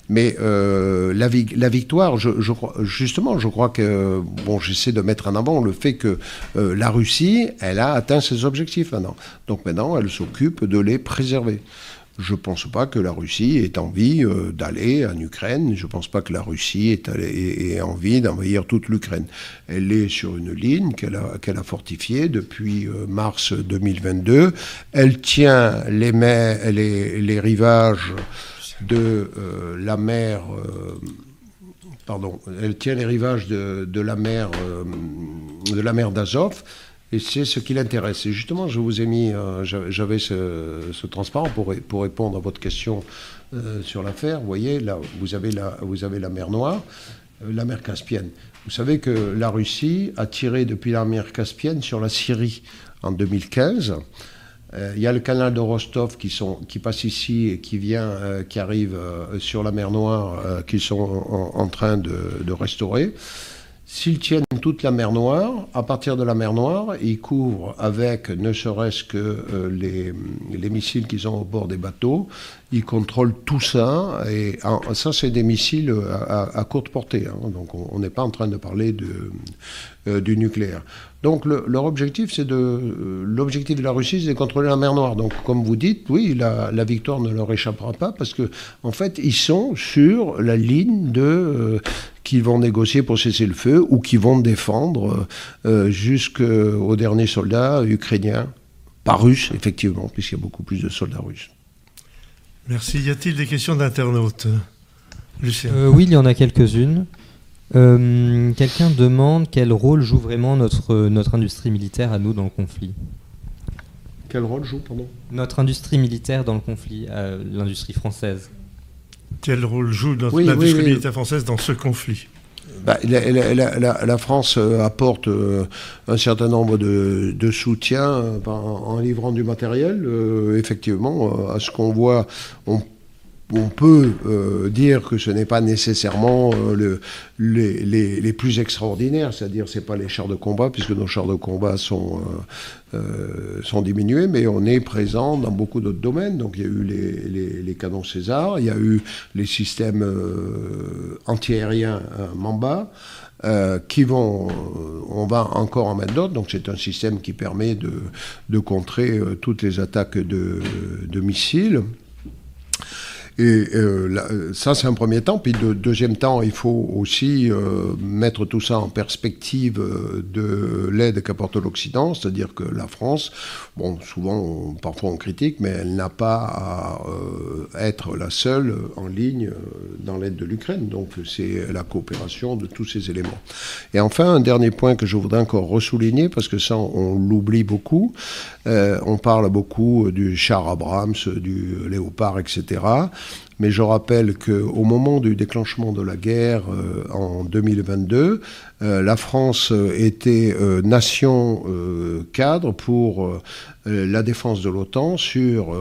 Mais euh, la, la, victoire, justement, je crois que, bon, j'essaie de mettre en avant le fait que euh, la Russie, elle a atteint ses objectifs maintenant. Donc maintenant, elle s'occupe de les préserver. Je ne pense pas que la Russie ait envie euh, d'aller en Ukraine. Je ne pense pas que la Russie ait, envie d'envahir toute l'Ukraine. Elle est sur une ligne qu'elle a, fortifiée depuis euh, mars 2022. Elle tient les, les, rivages de euh, la mer. Pardon, elle tient les rivages de, la mer de la mer d'Azov. Et c'est ce qui l'intéresse. Et justement, je vous ai mis, j'avais ce, transparent pour, pour, répondre à votre question sur l'affaire. Vous voyez, là, vous avez la, vous avez la mer Noire, la mer Caspienne. Vous savez que la Russie a tiré depuis la mer Caspienne sur la Syrie en 2015. Euh, il y a le canal de Rostov qui, sont, qui passe ici et qui vient, euh, qui arrive euh, sur la mer Noire, qu'ils sont en, train de, restaurer. S'ils tiennent toute la mer Noire, à partir de la mer Noire, ils couvrent avec ne serait-ce que euh, les, les, missiles qu'ils ont au bord des bateaux, ils contrôlent tout ça. Et ça, c'est des missiles à, courte portée. Hein. donc on n'est pas en train de parler euh, du nucléaire. Donc leur objectif, c'est de euh, l'objectif de la Russie, c'est de contrôler la mer Noire. Donc comme vous dites, oui, la, victoire ne leur échappera pas parce que en fait, ils sont sur la ligne de qu'ils vont négocier pour cesser le feu ou qui vont défendre euh, jusqu'au dernier soldat ukrainien, pas russe, effectivement, puisqu'il y a beaucoup plus de soldats russes. Merci. Y a-t-il des questions d'internautes Lucien euh, Oui, il y en a quelques-unes. Euh, quelqu'un demande quel rôle joue vraiment notre, notre industrie militaire à nous dans le conflit. Quel rôle joue, pardon? Notre industrie militaire dans le conflit, l'industrie française. Quel rôle joue l'industrie militaire française dans ce conflit? Bah, la, France euh, apporte euh, un certain nombre de, de soutiens euh, en, livrant du matériel. effectivement, à ce qu'on voit, on peut euh, dire que ce n'est pas nécessairement euh, le, les, plus extraordinaires, c'est-à-dire c'est pas les chars de combat, puisque nos chars de combat sont, euh, sont diminués, mais on est présent dans beaucoup d'autres domaines. Donc il y a eu les, canons César, il y a eu les systèmes antiaériens Mamba. qui vont, on va encore en mettre d'autres. Donc c'est un système qui permet de, contrer toutes les attaques de missiles. Et euh, euh, ça, c'est un premier temps. Puis, de, deuxième temps, il faut aussi euh, mettre tout ça en perspective de l'aide qu'apporte l'Occident, c'est-à-dire que la France, bon, souvent, parfois on critique, mais elle n'a pas à être la seule en ligne dans l'aide de l'Ukraine. Donc, c'est la coopération de tous ces éléments. Et enfin, un dernier point que je voudrais encore ressouligner, parce que ça, on l'oublie beaucoup. on parle beaucoup du char Abrams, du Léopard, etc. Mais je rappelle qu'au moment du déclenchement de la guerre euh, en 2022, euh, la France euh, était nation cadre pour la défense de l'OTAN sur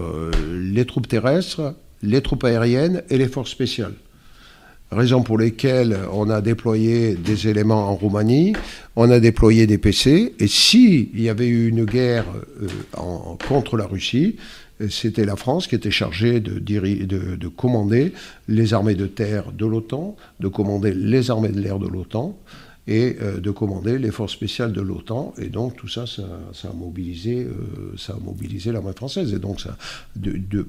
les troupes terrestres, les troupes aériennes et les forces spéciales. Raison pour lesquelles on a déployé des éléments en Roumanie, on a déployé des PC, et s'il y avait eu une guerre contre la Russie, c'était la France qui était chargée de, de, commander les armées de terre de l'OTAN, de commander les armées de l'air de l'OTAN et euh, de commander les forces spéciales de l'OTAN. Et donc tout ça, ça, a mobilisé, euh, mobilisé l'armée française. Et donc ça,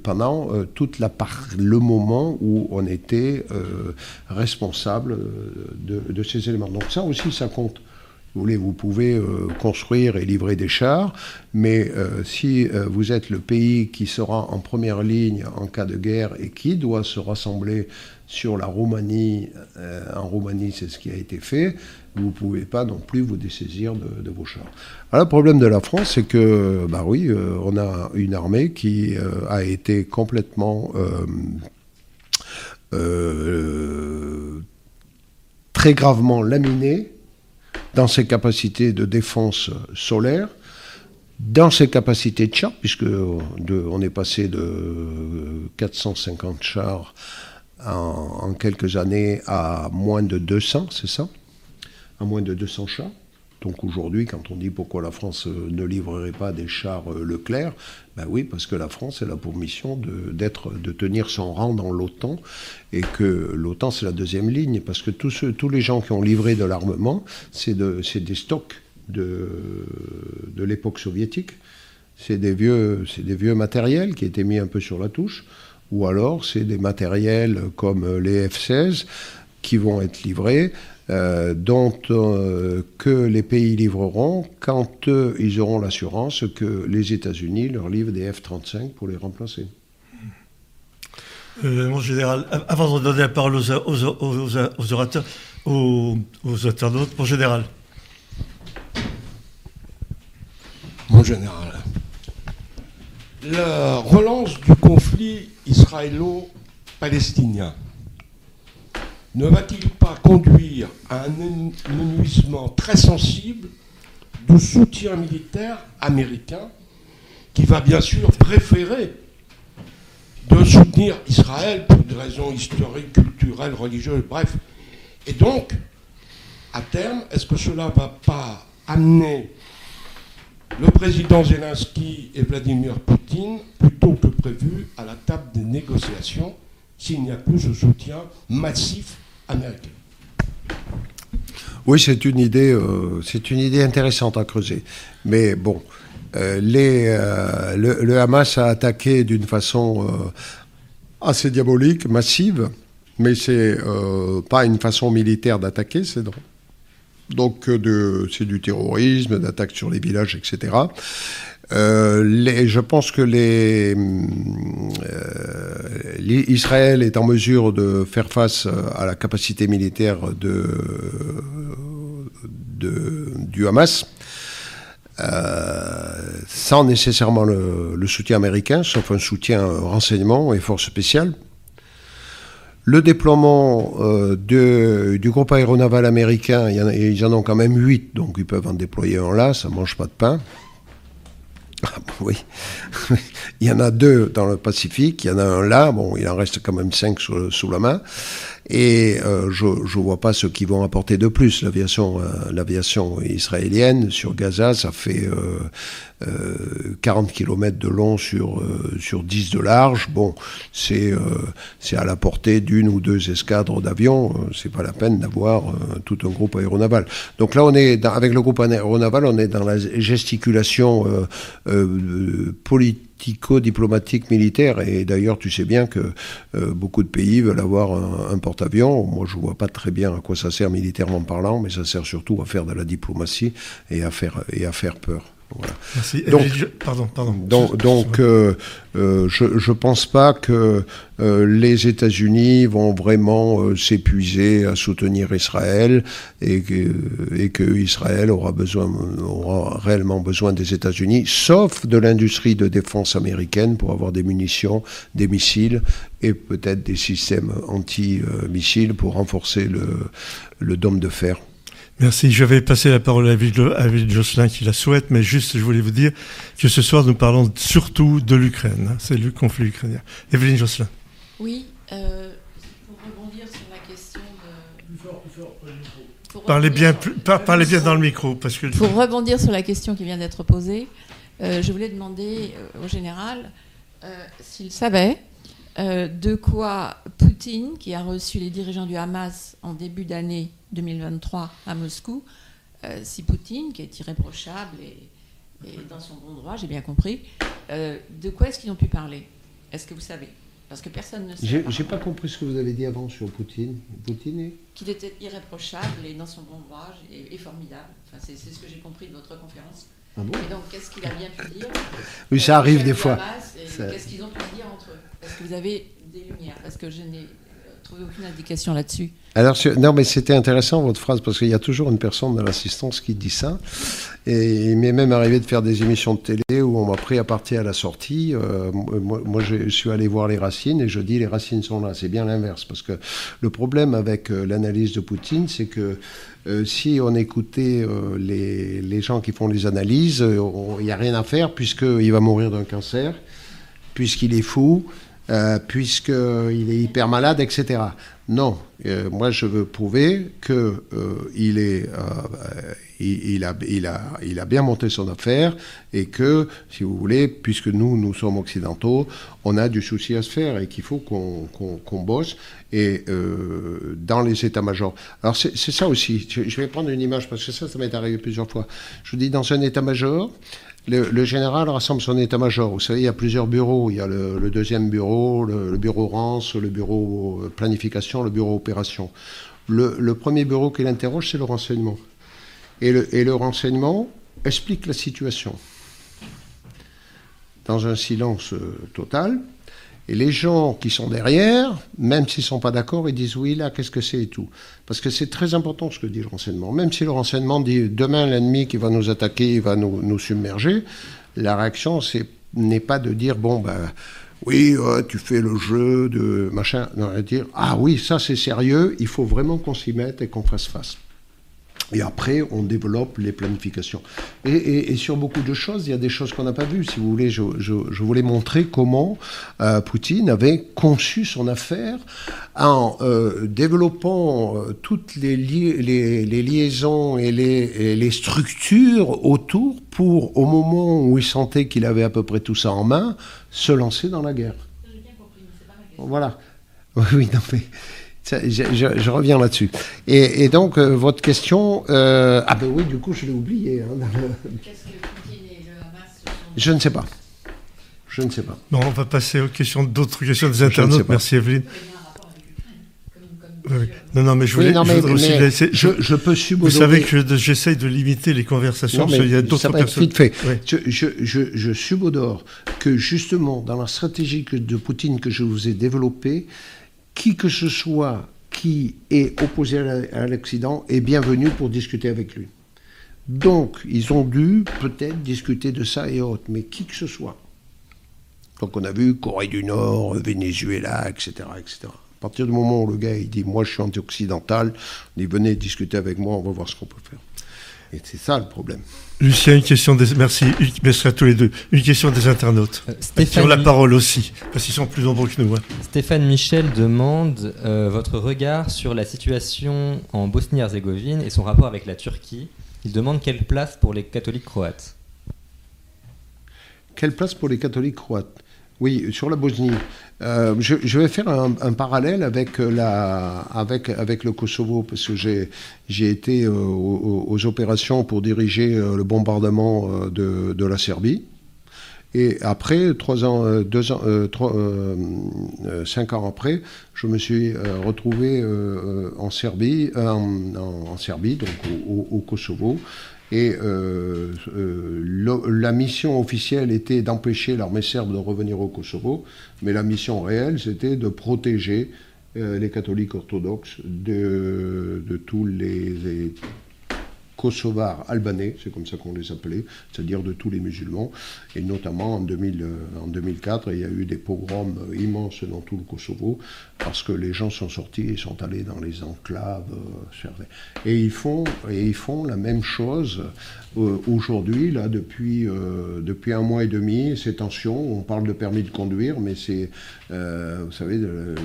pendant euh, toute la le moment où on était responsable de, de, ces éléments. Donc ça aussi, ça compte. Vous, voulez, vous pouvez euh, construire et livrer des chars, mais euh, si euh, vous êtes le pays qui sera en première ligne en cas de guerre et qui doit se rassembler sur la Roumanie, en Roumanie c'est ce qui a été fait, vous ne pouvez pas non plus vous dessaisir de, vos chars. Alors, le problème de la France, c'est que, bah oui, on a une armée qui a été complètement très gravement laminée dans ses capacités de défense solaire, dans ses capacités de chars, puisque on est passé de 450 chars en, quelques années à moins de 200, c'est ça? À moins de 200 chars. Donc aujourd'hui, quand on dit pourquoi la France ne livrerait pas des chars Leclerc, ben oui, parce que la France, elle a pour mission de, tenir son rang dans l'OTAN, et que l'OTAN, c'est la deuxième ligne, parce que tous, tous les gens qui ont livré de l'armement, c'est de, des stocks de, l'époque soviétique. C'est des, vieux, des vieux matériels qui étaient mis un peu sur la touche, ou alors c'est des matériels comme les F-16 qui vont être livrés euh, dont euh, que les pays livreront quand ils auront l'assurance que les États-Unis leur livrent des F-35 pour les remplacer. Euh, mon général, avant de donner la parole aux, aux, orateurs, aux, internautes, mon général. Mon général, la relance du conflit israélo-palestinien ne va-t-il conduire à un énuissement très sensible du soutien militaire américain qui va bien sûr préférer de soutenir Israël pour des raisons historiques, culturelles, religieuses, bref. Et donc, à terme, est-ce que cela ne va pas amener le président Zelensky et Vladimir Poutine plutôt que prévu à la table des négociations s'il n'y a plus ce soutien massif américain? Oui, c'est une idée, euh, c'est une idée intéressante à creuser. Mais bon, euh, euh, le, Hamas a attaqué d'une façon assez diabolique, massive, mais c'est pas une façon militaire d'attaquer, c'est. Donc c'est du terrorisme, d'attaque sur les villages, etc. Euh, je pense que les, euh, Israël est en mesure de faire face à la capacité militaire du Hamas. Euh, sans nécessairement le, soutien américain, sauf un soutien renseignement et forces spéciales. Le déploiement euh, du groupe aéronaval américain, ils en ont quand même huit, donc ils peuvent en déployer un là, ça mange pas de pain. Ah, oui, il y en a deux dans le Pacifique, il y en a un là, bon, il en reste quand même cinq sous la main. Et euh, je ne vois pas ce qu'ils vont apporter de plus. L'aviation, euh, l'aviation israélienne sur Gaza, ça fait euh, 40 km de long sur, euh, sur 10 de large. Bon, c'est c'est à la portée d'une ou deux escadres d'avions. c'est pas la peine d'avoir tout un groupe aéronaval. Donc là, on est dans, avec le groupe aéronaval, on est dans la gesticulation politique diplomatique militaire. Et d'ailleurs, tu sais bien que euh, beaucoup de pays veulent avoir un, porte-avions. Moi, je vois pas très bien à quoi ça sert militairement parlant, mais ça sert surtout à faire de la diplomatie et à faire, et à faire peur. Donc, pardon, pardon. Donc, euh, euh, je ne pense pas que euh, les États-Unis vont vraiment s'épuiser à soutenir Israël et que, et que Israël aura, besoin, aura réellement besoin des États-Unis, sauf de l'industrie de défense américaine pour avoir des munitions, des missiles et peut-être des systèmes anti-missiles pour renforcer le, le dôme de fer. Merci. Je vais passer la parole à David Josselin qui la souhaite, mais juste, je voulais vous dire que ce soir, nous parlons surtout de l'Ukraine. Hein. C'est le conflit ukrainien. Evelyne Josselin. Oui, euh, pour rebondir sur la question de. parlez bien, parlez bien dans le micro. Parce que... Pour rebondir sur la question qui vient d'être posée, euh, je voulais demander euh, au général s'il savait de quoi Poutine, qui a reçu les dirigeants du Hamas en début d'année 2023 à Moscou, euh, si Poutine, qui est irréprochable et, dans son bon droit, j'ai bien compris, euh, de quoi est-ce qu'ils ont pu parler? Est-ce que vous savez? Parce que personne ne sait. J'ai pas compris ce que vous avez dit avant sur Poutine. Poutine est... Qu'il était irréprochable et dans son bon droit et, formidable. Enfin, c'est ce que j'ai compris de votre conférence. Ah bon et donc, qu'est-ce qu'il a bien pu dire Oui, ça arrive des fois. Qu'est-ce qu'ils ont pu dire entre eux? Est-ce que vous avez des lumières Parce que je n'ai trouvé aucune indication là-dessus. Alors, non, mais c'était intéressant votre phrase parce qu'il y a toujours une personne dans l'assistance qui dit ça. Et il m'est même arrivé de faire des émissions de télé où on m'a pris à partir à la sortie. Euh, moi, je suis allé voir les racines et je dis les racines sont là. C'est bien l'inverse parce que le problème avec euh, l'analyse de Poutine, c'est que euh, si on écoutait les, les, gens qui font les analyses, il n'y a rien à faire puisqu'il va mourir d'un cancer, puisqu'il est fou, euh, puisqu'il est hyper malade, etc. Non, euh, moi je veux prouver qu'il euh, est, il, a, il, a, il a bien monté son affaire et que, si vous voulez, puisque nous, nous sommes occidentaux, on a du souci à se faire et qu'il faut qu'on bosse. Et dans les états-majors. Alors c'est ça aussi, je vais prendre une image parce que ça, ça m'est arrivé plusieurs fois. Je vous dis, dans un état-major, le, général rassemble son état-major. Vous savez, il y a plusieurs bureaux. Il y a le, deuxième bureau, le, bureau rance, le bureau euh, planification, le bureau opération. Le, premier bureau qu'il interroge, c'est le renseignement. Et le, renseignement explique la situation. Dans un silence euh, total, et les gens qui sont derrière, même s'ils ne sont pas d'accord, ils disent oui, là, qu'est-ce que c'est et tout. Parce que c'est très important ce que dit le renseignement. Même si le renseignement dit demain, l'ennemi qui va nous attaquer, il va nous, submerger, la réaction n'est pas de dire bon, ben. Oui, tu fais le jeu de machin. Non, dire ah oui, ça c'est sérieux, il faut vraiment qu'on s'y mette et qu'on fasse face. Et après, on développe les planifications. Et, sur beaucoup de choses, il y a des choses qu'on n'a pas vues. Si vous voulez, je, voulais montrer comment euh, Poutine avait conçu son affaire en euh, développant euh, toutes les, les, liaisons et les, les, structures autour pour, au moment où il sentait qu'il avait à peu près tout ça en main, se lancer dans la guerre. Voilà. Oui, non, mais je, reviens là-dessus. Et, donc, euh, votre question. Euh, ah, ben oui, du coup, je l'ai oublié. Hein, Qu'est-ce que Poutine et le Hamas Je ne sais pas. Je ne sais pas. Non, on va passer aux questions d'autres questions des internautes. Merci, Evelyne. Non, non, mais je voulais, je aussi laisser. Je, peux Vous savez que j'essaye de limiter les conversations parce qu'il y a d'autres personnes. Vite fait. Je, je, je, subodore que justement, dans la stratégie de Poutine que je vous ai développée, qui que ce soit qui est opposé à l'Occident est bienvenu pour discuter avec lui. Donc, ils ont dû peut-être discuter de ça et autres, mais qui que ce soit. Donc, on a vu Corée du Nord, Venezuela, etc., etc. À partir du moment où le gars il dit Moi, je suis anti-occidental, il venez discuter avec moi, on va voir ce qu'on peut faire. Et c'est ça le problème. Lucien, une question des... Merci, merci à tous les deux. Une question des internautes. Euh, Sur la parole aussi, parce qu'ils sont plus nombreux que nous. Hein. Stéphane Michel demande euh, votre regard sur la situation en Bosnie-Herzégovine et son rapport avec la Turquie. Il demande quelle place pour les catholiques croates. Quelle place pour les catholiques croates? Oui, sur la Bosnie. Euh, je, vais faire un, parallèle avec, euh, la, avec, avec le Kosovo, parce que j'ai été euh, aux, opérations pour diriger le bombardement de, de, la Serbie. Et après, trois ans, deux ans, trois, cinq ans après, je me suis retrouvé en Serbie, en, Serbie, donc au, au Kosovo, et euh, euh, la mission officielle était d'empêcher l'armée serbe de revenir au Kosovo, mais la mission réelle, c'était de protéger euh, les catholiques orthodoxes de, de tous les, kosovars albanais, c'est comme ça qu'on les appelait, c'est-à-dire de tous les musulmans. Et notamment en, 2000, en 2004, il y a eu des pogroms immenses dans tout le Kosovo, parce que les gens sont sortis et sont allés dans les enclaves. Et ils font, et ils font la même chose euh, aujourd'hui, là, depuis, euh, depuis un mois et demi, ces tensions, on parle de permis de conduire, mais c'est, euh, vous savez, de,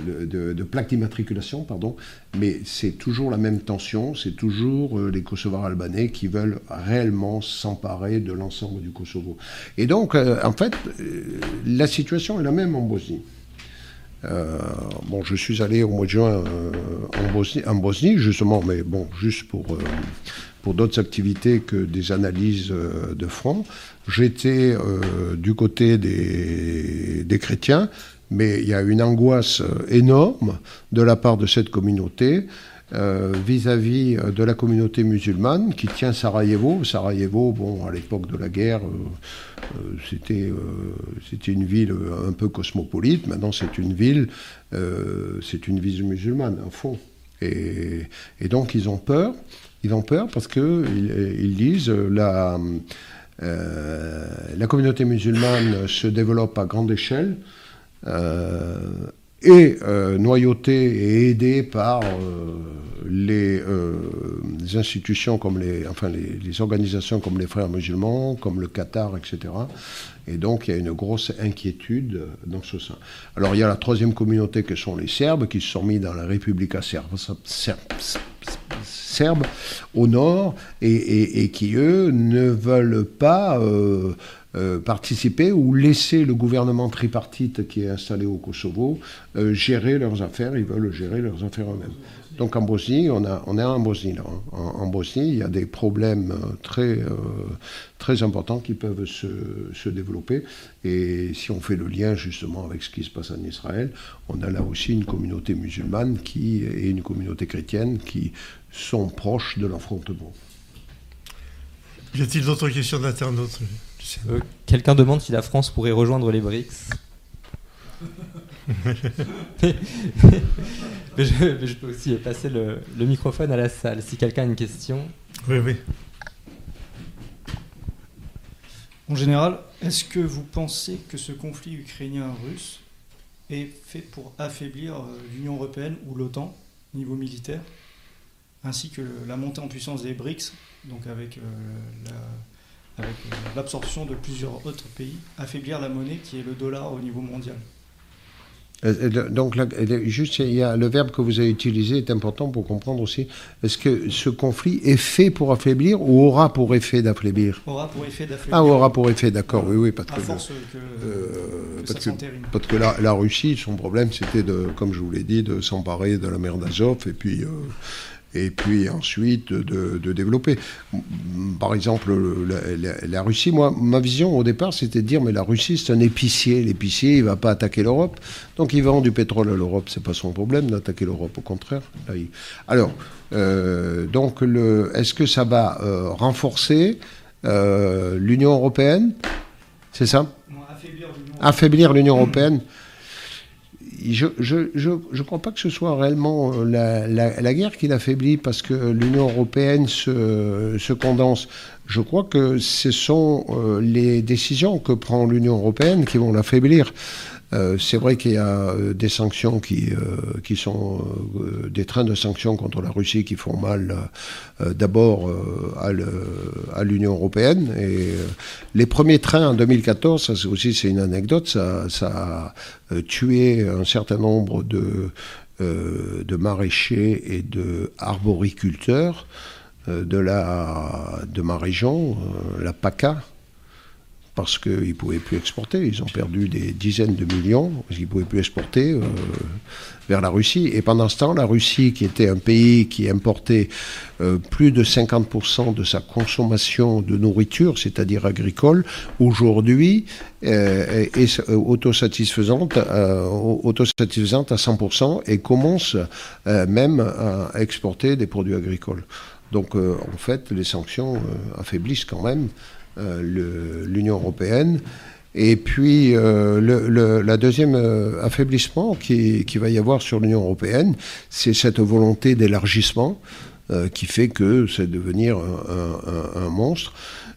de, plaque d'immatriculation, pardon, mais c'est toujours la même tension, c'est toujours les Kosovars albanais qui veulent réellement s'emparer de l'ensemble du Kosovo. Et donc, en fait, la situation est la même en Bosnie. bon, je suis allé au mois de juin en, Bosnie, en, Bosnie, justement, mais bon, juste pour, pour d'autres activités que des analyses euh, de front. J'étais euh, du côté des, chrétiens, mais il y a une angoisse euh, énorme de la part de cette communauté vis-à-vis de la communauté musulmane qui tient Sarajevo. Sarajevo, bon, à l'époque de la guerre, c'était c'était une ville un peu cosmopolite. Maintenant, c'est une ville, c'est une ville musulmane, à fond. Et donc, ils ont peur. Ils ont peur parce qu'ils ils disent la, euh, la communauté musulmane se développe à grande échelle euh, et euh, noyautée et aidée par les, institutions comme les, enfin les, les, organisations comme les frères musulmans, comme le Qatar, etc. Et donc il y a une grosse inquiétude dans ce sens. Alors il y a la troisième communauté que sont les Serbes qui se sont mis dans la République serbe, serbes au nord et, qui, eux, ne veulent pas euh, euh, participer ou laisser le gouvernement tripartite qui est installé au Kosovo euh, gérer leurs affaires. Ils veulent gérer leurs affaires eux-mêmes. Donc en Bosnie, on, a, on est en Bosnie là. Hein. En, Bosnie, il y a des problèmes très, très importants qui peuvent se, se, développer. Et si on fait le lien justement avec ce qui se passe en Israël, on a là aussi une communauté musulmane qui, et une communauté chrétienne qui sont proches de l'affrontement. Y a-t-il d'autres questions d'internautes euh, Quelqu'un demande si la France pourrait rejoindre les BRICS. mais, je, peux aussi passer le, microphone à la salle si quelqu'un a une question. Oui, oui. En général, est-ce que vous pensez que ce conflit ukrainien-russe est fait pour affaiblir euh, l'Union européenne ou l'OTAN au niveau militaire ainsi que le- la montée en puissance des BRICS, donc avec euh, la- avec, euh, l'absorption de plusieurs autres pays, affaiblir la monnaie qui est le dollar au niveau mondial? Euh, euh, Donc, là, euh, juste, il y a le verbe que vous avez utilisé est important pour comprendre aussi. Est-ce que ce conflit est fait pour affaiblir ou aura pour effet d'affaiblir? Aura pour effet d'affaiblir. Ah, aura pour effet, d'accord, oui, oui, parce À que, force que, euh, que ça parce que, s'entérine. parce que la, la Russie, son problème, c'était de, comme je vous l'ai dit, de s'emparer de la mer d'Azov et puis, euh, et puis ensuite de, de développer. Par exemple, le- la, la- la Russie, moi, ma vision au départ, c'était de dire, mais la Russie, c'est un épicier. L'épicier, il va pas attaquer l'Europe. Donc, il vend du pétrole à l'Europe. C'est pas son problème d'attaquer l'Europe. Au contraire. Là, il- Alors, euh, donc, le, est-ce que ça va euh, renforcer euh, l'Union européenne? C'est ça? Affaiblir l'Union européenne. Je ne je, je, crois pas que ce soit réellement euh, la, la, la guerre qui l'affaiblit parce que l'Union européenne se, se condense. Je crois que ce sont euh, les décisions que prend l'Union européenne qui vont l'affaiblir. Euh, c'est vrai qu'il y a euh, des sanctions qui, euh, sont des trains de sanctions contre la Russie qui font mal d'abord à l'Union européenne. Et les premiers trains en 2014, ça c'est aussi c'est une anecdote, ça, a tué un certain nombre de, de maraîchers et de arboriculteurs de, la, de ma région, la PACA, parce qu'ils ne pouvaient plus exporter. Ils ont perdu des dizaines de millions parce qu'ils ne pouvaient plus exporter euh, vers la Russie. Et pendant ce temps, la Russie, qui était un pays qui importait euh, plus de 50% de sa consommation de nourriture, c'est-à-dire agricole, aujourd'hui euh, est, autosatisfaisante, à 100% et commence même à exporter des produits agricoles. Donc en fait, les sanctions affaiblissent quand même l'Union européenne. Et puis, euh, le, la deuxième euh, affaiblissement qui, va y avoir sur l'Union européenne, c'est cette volonté d'élargissement euh, qui fait que c'est devenir un, monstre.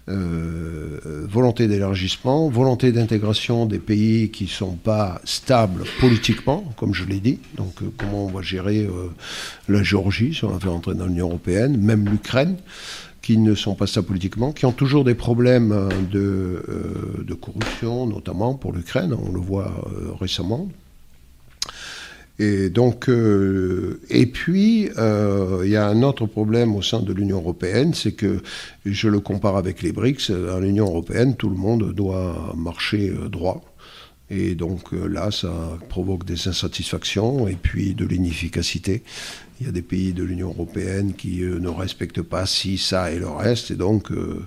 Euh, euh, volonté d'élargissement, volonté d'intégration des pays qui ne sont pas stables politiquement, comme je l'ai dit. Donc, euh, comment on va gérer euh, la Géorgie si on la fait entrer dans l'Union européenne, même l'Ukraine qui ne sont pas stables politiquement, qui ont toujours des problèmes euh, de, euh, de corruption, notamment pour l'Ukraine, on le voit euh, récemment. Et donc, et puis, il y a un autre problème au sein de l'Union européenne, c'est que je le compare avec les BRICS. Dans l'Union européenne, tout le monde doit marcher droit. Et donc euh, là, ça provoque des insatisfactions et puis de l'inefficacité. Il y a des pays de l'Union européenne qui euh, ne respectent pas ci, ça et le reste. Et donc, euh,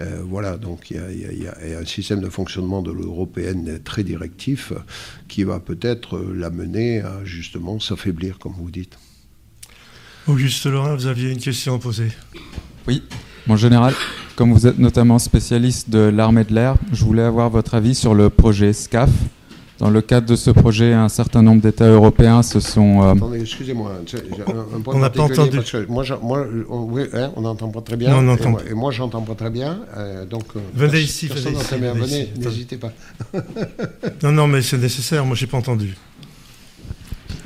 euh, voilà, donc il y, a, il y a- il y a- il y a un système de fonctionnement de l'européenne très directif qui va peut-être l'amener à justement s'affaiblir, comme vous dites. Auguste Laurent, vous aviez une question à poser? Mon général, comme vous êtes notamment spécialiste de l'armée de l'air, je voulais avoir votre avis sur le projet SCAF. Dans le cadre de ce projet, un certain nombre d'États européens se sont... euh, Attendez, excusez-moi, j'ai j'ai un, un point On n'a pas entendu. moi, moi on, oui, hein, on n'entend pas très bien. Non, on et moi- j'entends pas très bien. euh, donc, euh, Venez pers- ici, venez ici, bien. venez n'hésitez pas. Non, non, mais c'est nécessaire, moi j'ai pas entendu.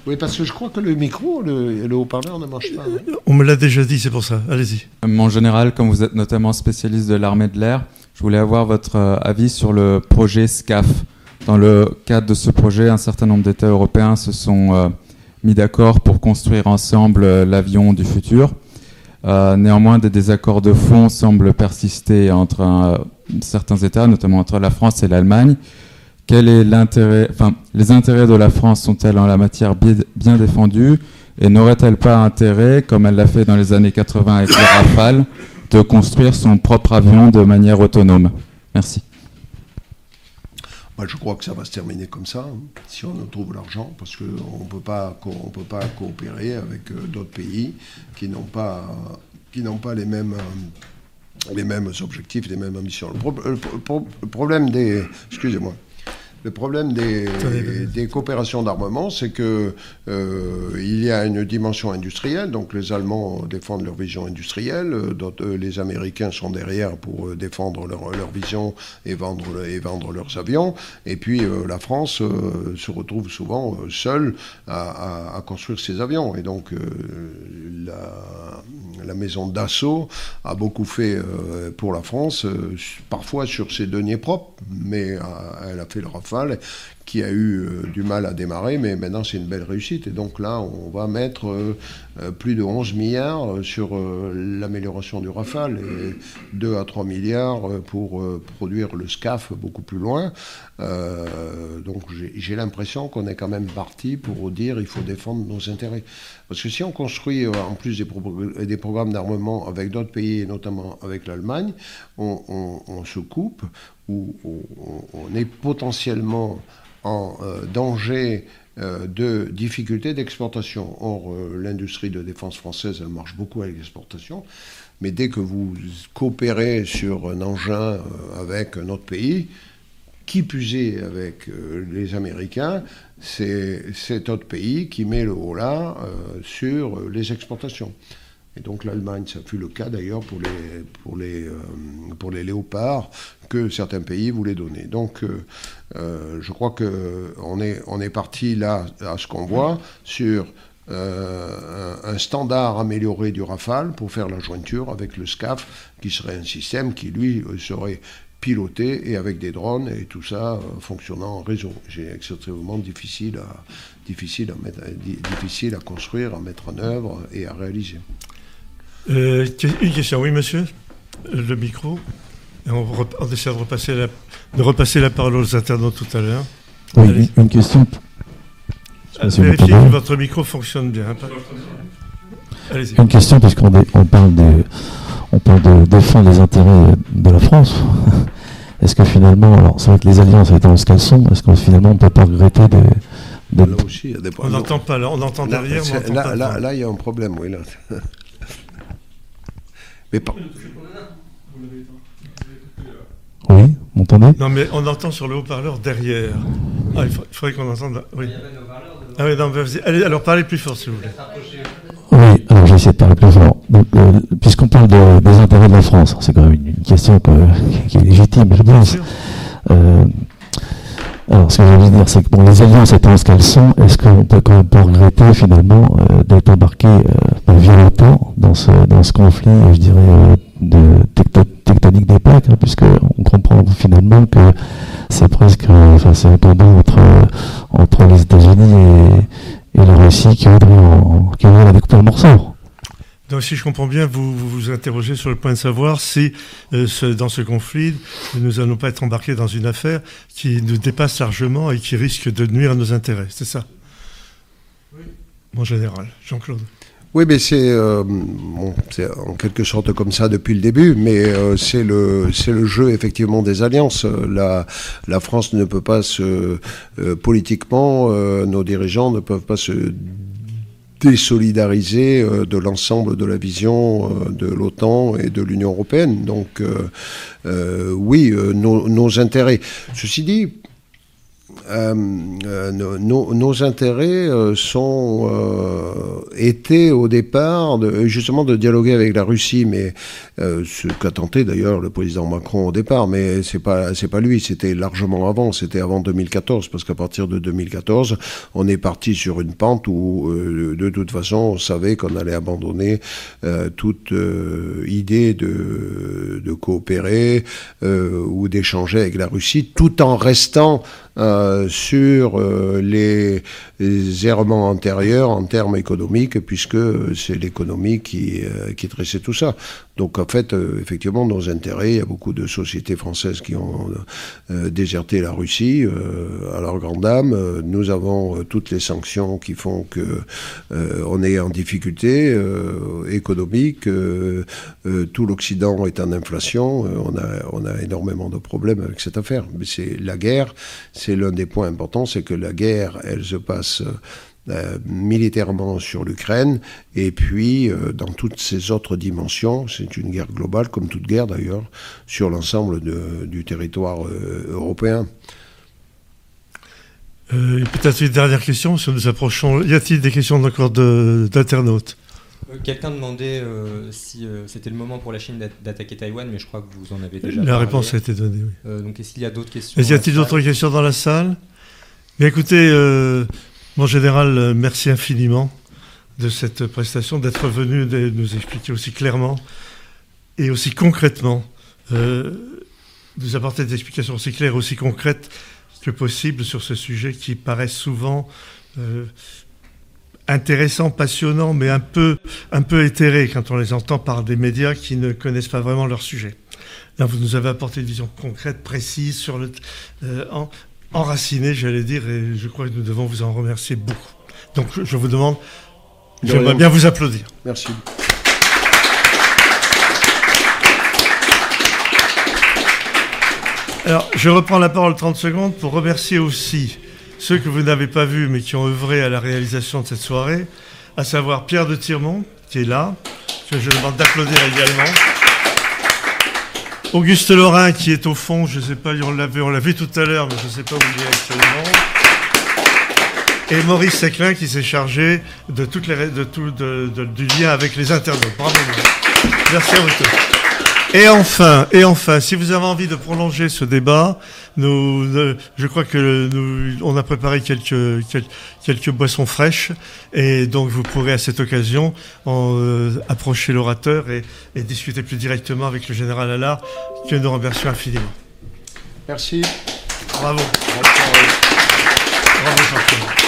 Oui, parce que je crois que le micro, le, le haut-parleur ne marche pas. hein. On me l'a déjà dit, c'est pour ça. Allez-y. Mon général, comme vous êtes notamment spécialiste de l'armée de l'air, je voulais avoir votre euh, avis sur le projet SCAF. Dans le cadre de ce projet, un certain nombre d'États européens se sont euh, mis d'accord pour construire ensemble euh, l'avion du futur. Euh, néanmoins, des désaccords de fond semblent persister entre euh, certains États, notamment entre la France et l'Allemagne. Quel est enfin, les intérêts de la France sont-elles en la matière bi- bien défendus et n'aurait-elle pas intérêt, comme elle l'a fait dans les années 80 avec le Rafale, de construire son propre avion de manière autonome? Merci. Je crois que ça va se terminer comme ça, hein, si on trouve l'argent, parce qu'on ne peut pas coopérer avec euh, d'autres pays qui n'ont pas, pas les mêmes, euh, les mêmes objectifs, les mêmes ambitions. Le, le pro- le problème des, excusez-moi, Le problème des, des coopérations d'armement, c'est que euh, il y a une dimension industrielle. Donc les Allemands défendent leur vision industrielle, euh, les Américains sont derrière pour euh, défendre leur, leur vision et vendre, et vendre leurs avions. Et puis la France se retrouve souvent seule à, à, construire ses avions. Et donc la, la, maison d'assaut a beaucoup fait pour la France, parfois sur ses deniers propres, mais elle a fait qui a eu euh, du mal à démarrer, mais maintenant c'est une belle réussite. Et donc là, on va mettre euh, plus de 11 milliards sur l'amélioration du Rafale et 2 à 3 milliards pour produire le SCAF beaucoup plus loin. donc j'ai l'impression qu'on est quand même parti pour dire il faut défendre nos intérêts. Parce que si on construit en plus des, programmes d'armement avec d'autres pays, notamment avec l'Allemagne, on, se coupe ou on, est potentiellement en euh, danger euh, de difficultés d'exportation. Or, euh, l'industrie de défense française, elle marche beaucoup avec l'exportation. Mais dès que vous coopérez sur un engin avec un autre pays, qui plus avec les Américains, c'est cet autre pays qui met le haut là sur les exportations. Et donc l'Allemagne, ça fut le cas d'ailleurs pour les, pour, les, euh, pour les léopards que certains pays voulaient donner. Donc euh, euh, je crois qu'on est, on est parti là, à ce qu'on voit, sur un standard amélioré du Rafale pour faire la jointure avec le SCAF, qui serait un système qui, lui, serait piloté et avec des drones et tout ça fonctionnant en réseau. C'est extrêmement difficile à, difficile, à construire, à mettre en œuvre et à réaliser. Euh, une question, oui, monsieur Le micro. On, essaie de repasser, la, de repasser la parole aux internautes tout à l'heure. Oui, une, question. Vérifiez que votre micro fonctionne bien. Hein, une question, puisqu'on on parle, de, on parle de défendre les intérêts de la France. Est-ce que finalement, alors c'est vrai que les alliances étant ce qu'elles sont, est-ce que finalement on ne peut pas regretter de, Là aussi, il y a des On n'entend pas, là, on entend derrière. Là, là, là, il y a un problème, oui. Là. Mais pas... Oui, vous m'entendez? Non, mais on entend sur le haut-parleur derrière. Ah, il, faudrait qu'on entende. Oui. Ah oui, non, allez, alors parlez plus fort, s'il vous plaît. Oui, alors j'ai essayé de parler plus fort. Euh, puisqu'on parle des intérêts de la France, c'est quand même une, question qui est légitime, je pense. Euh, alors, ce que je veux dire, c'est que bon, les alliances étant ce qu'elles sont, est-ce qu'on peut quand même pas regretter finalement euh, d'être embarqué violemment dans ce, dans ce conflit, je dirais, euh, de tectonique des plaques, hein, puisqu'on comprend finalement que c'est presque, enfin, c'est un combat entre, entre les États-Unis et, et la Russie qui voudrait, qui voudrait la découper en morceaux. Donc, si je comprends bien, vous vous, interrogez sur le point de savoir si, euh, dans ce conflit, nous n'allons pas être embarqués dans une affaire qui nous dépasse largement et qui risque de nuire à nos intérêts. C'est ça? Oui. En général. Jean-Claude. Oui, mais c'est euh, en quelque sorte comme ça depuis le début, mais euh, c'est le c'est le jeu effectivement des alliances. La la France ne peut pas se politiquement, nos dirigeants ne peuvent pas se désolidariser euh, de l'ensemble de la vision euh, de l'OTAN et de l'Union européenne. Donc euh, oui, nos, nos, intérêts. Ceci dit, euh, euh, nos, intérêts euh, sont étaient au départ justement de dialoguer avec la Russie, mais ce qu'a tenté d'ailleurs le président Macron au départ, mais c'est pas c'est pas lui, c'était largement avant, c'était avant 2014, parce qu'à partir de 2014, on est parti sur une pente où de toute façon on savait qu'on allait abandonner toute idée de, de coopérer ou d'échanger avec la Russie, tout en restant euh, sur euh, les, errements antérieurs en termes économiques, puisque c'est l'économie qui, euh, qui tressait tout ça. Donc en fait, effectivement, nos intérêts, il y a beaucoup de sociétés françaises qui ont déserté la Russie à leur grande dame. Nous avons toutes les sanctions qui font que on est en difficulté économique. tout l'Occident est en inflation. on a on a énormément de problèmes avec cette affaire. Mais c'est la guerre c'est l'un des points importants, c'est que la guerre, elle se passe euh, militairement sur l'Ukraine, et puis euh, dans toutes ces autres dimensions, c'est une guerre globale, comme toute guerre d'ailleurs, sur l'ensemble du territoire euh, européen. Euh, peut-être une dernière question, si nous approchons. Y a-t-il des questions encore d'internautes? Quelqu'un demandait euh, si euh, c'était le moment pour la Chine d'a- d'attaquer Taïwan, mais je crois que vous en avez déjà La parlé. réponse a été donnée, oui. Euh, donc est-ce qu'il y a d'autres questions y a-t-il dans la d'autres salle? questions dans la salle? Bien écoutez, euh, mon général, euh, merci infiniment de cette prestation, d'être venu de nous expliquer aussi clairement et aussi concrètement, euh, nous apporter des explications aussi claires, aussi concrètes que possible sur ce sujet qui paraît souvent euh, intéressant, passionnant, mais un peu, un peu éthéré quand on les entend par des médias qui ne connaissent pas vraiment leur sujet. Là, vous nous avez apporté une vision concrète, précise, sur le, enracinée, j'allais dire, et je crois que nous devons vous en remercier beaucoup. Donc, je- vous demande, De j'aimerais bien vous applaudir. Merci. Alors, je reprends la parole 30 secondes pour remercier aussi ceux que vous n'avez pas vus, mais qui ont œuvré à la réalisation de cette soirée, à savoir Pierre de Tirmont, qui est là, que je demande d'applaudir également. Auguste Lorrain, qui est au fond, je ne sais pas, on l'a vu, tout à l'heure, mais je ne sais pas où il est actuellement. Et Maurice Séclin, qui s'est chargé de, tout, du lien avec les internautes. Bravo. Merci à vous tous. Et enfin, et enfin, si vous avez envie de prolonger ce débat, nous, euh, je crois que nous, on a préparé quelques, quel- quelques boissons fraîches, et donc vous pourrez à cette occasion en, euh, approcher l'orateur et, et discuter plus directement avec le général Allard, que nous remercions infiniment. Merci. Bravo. Soirée. Bravo, Jean-Pierre.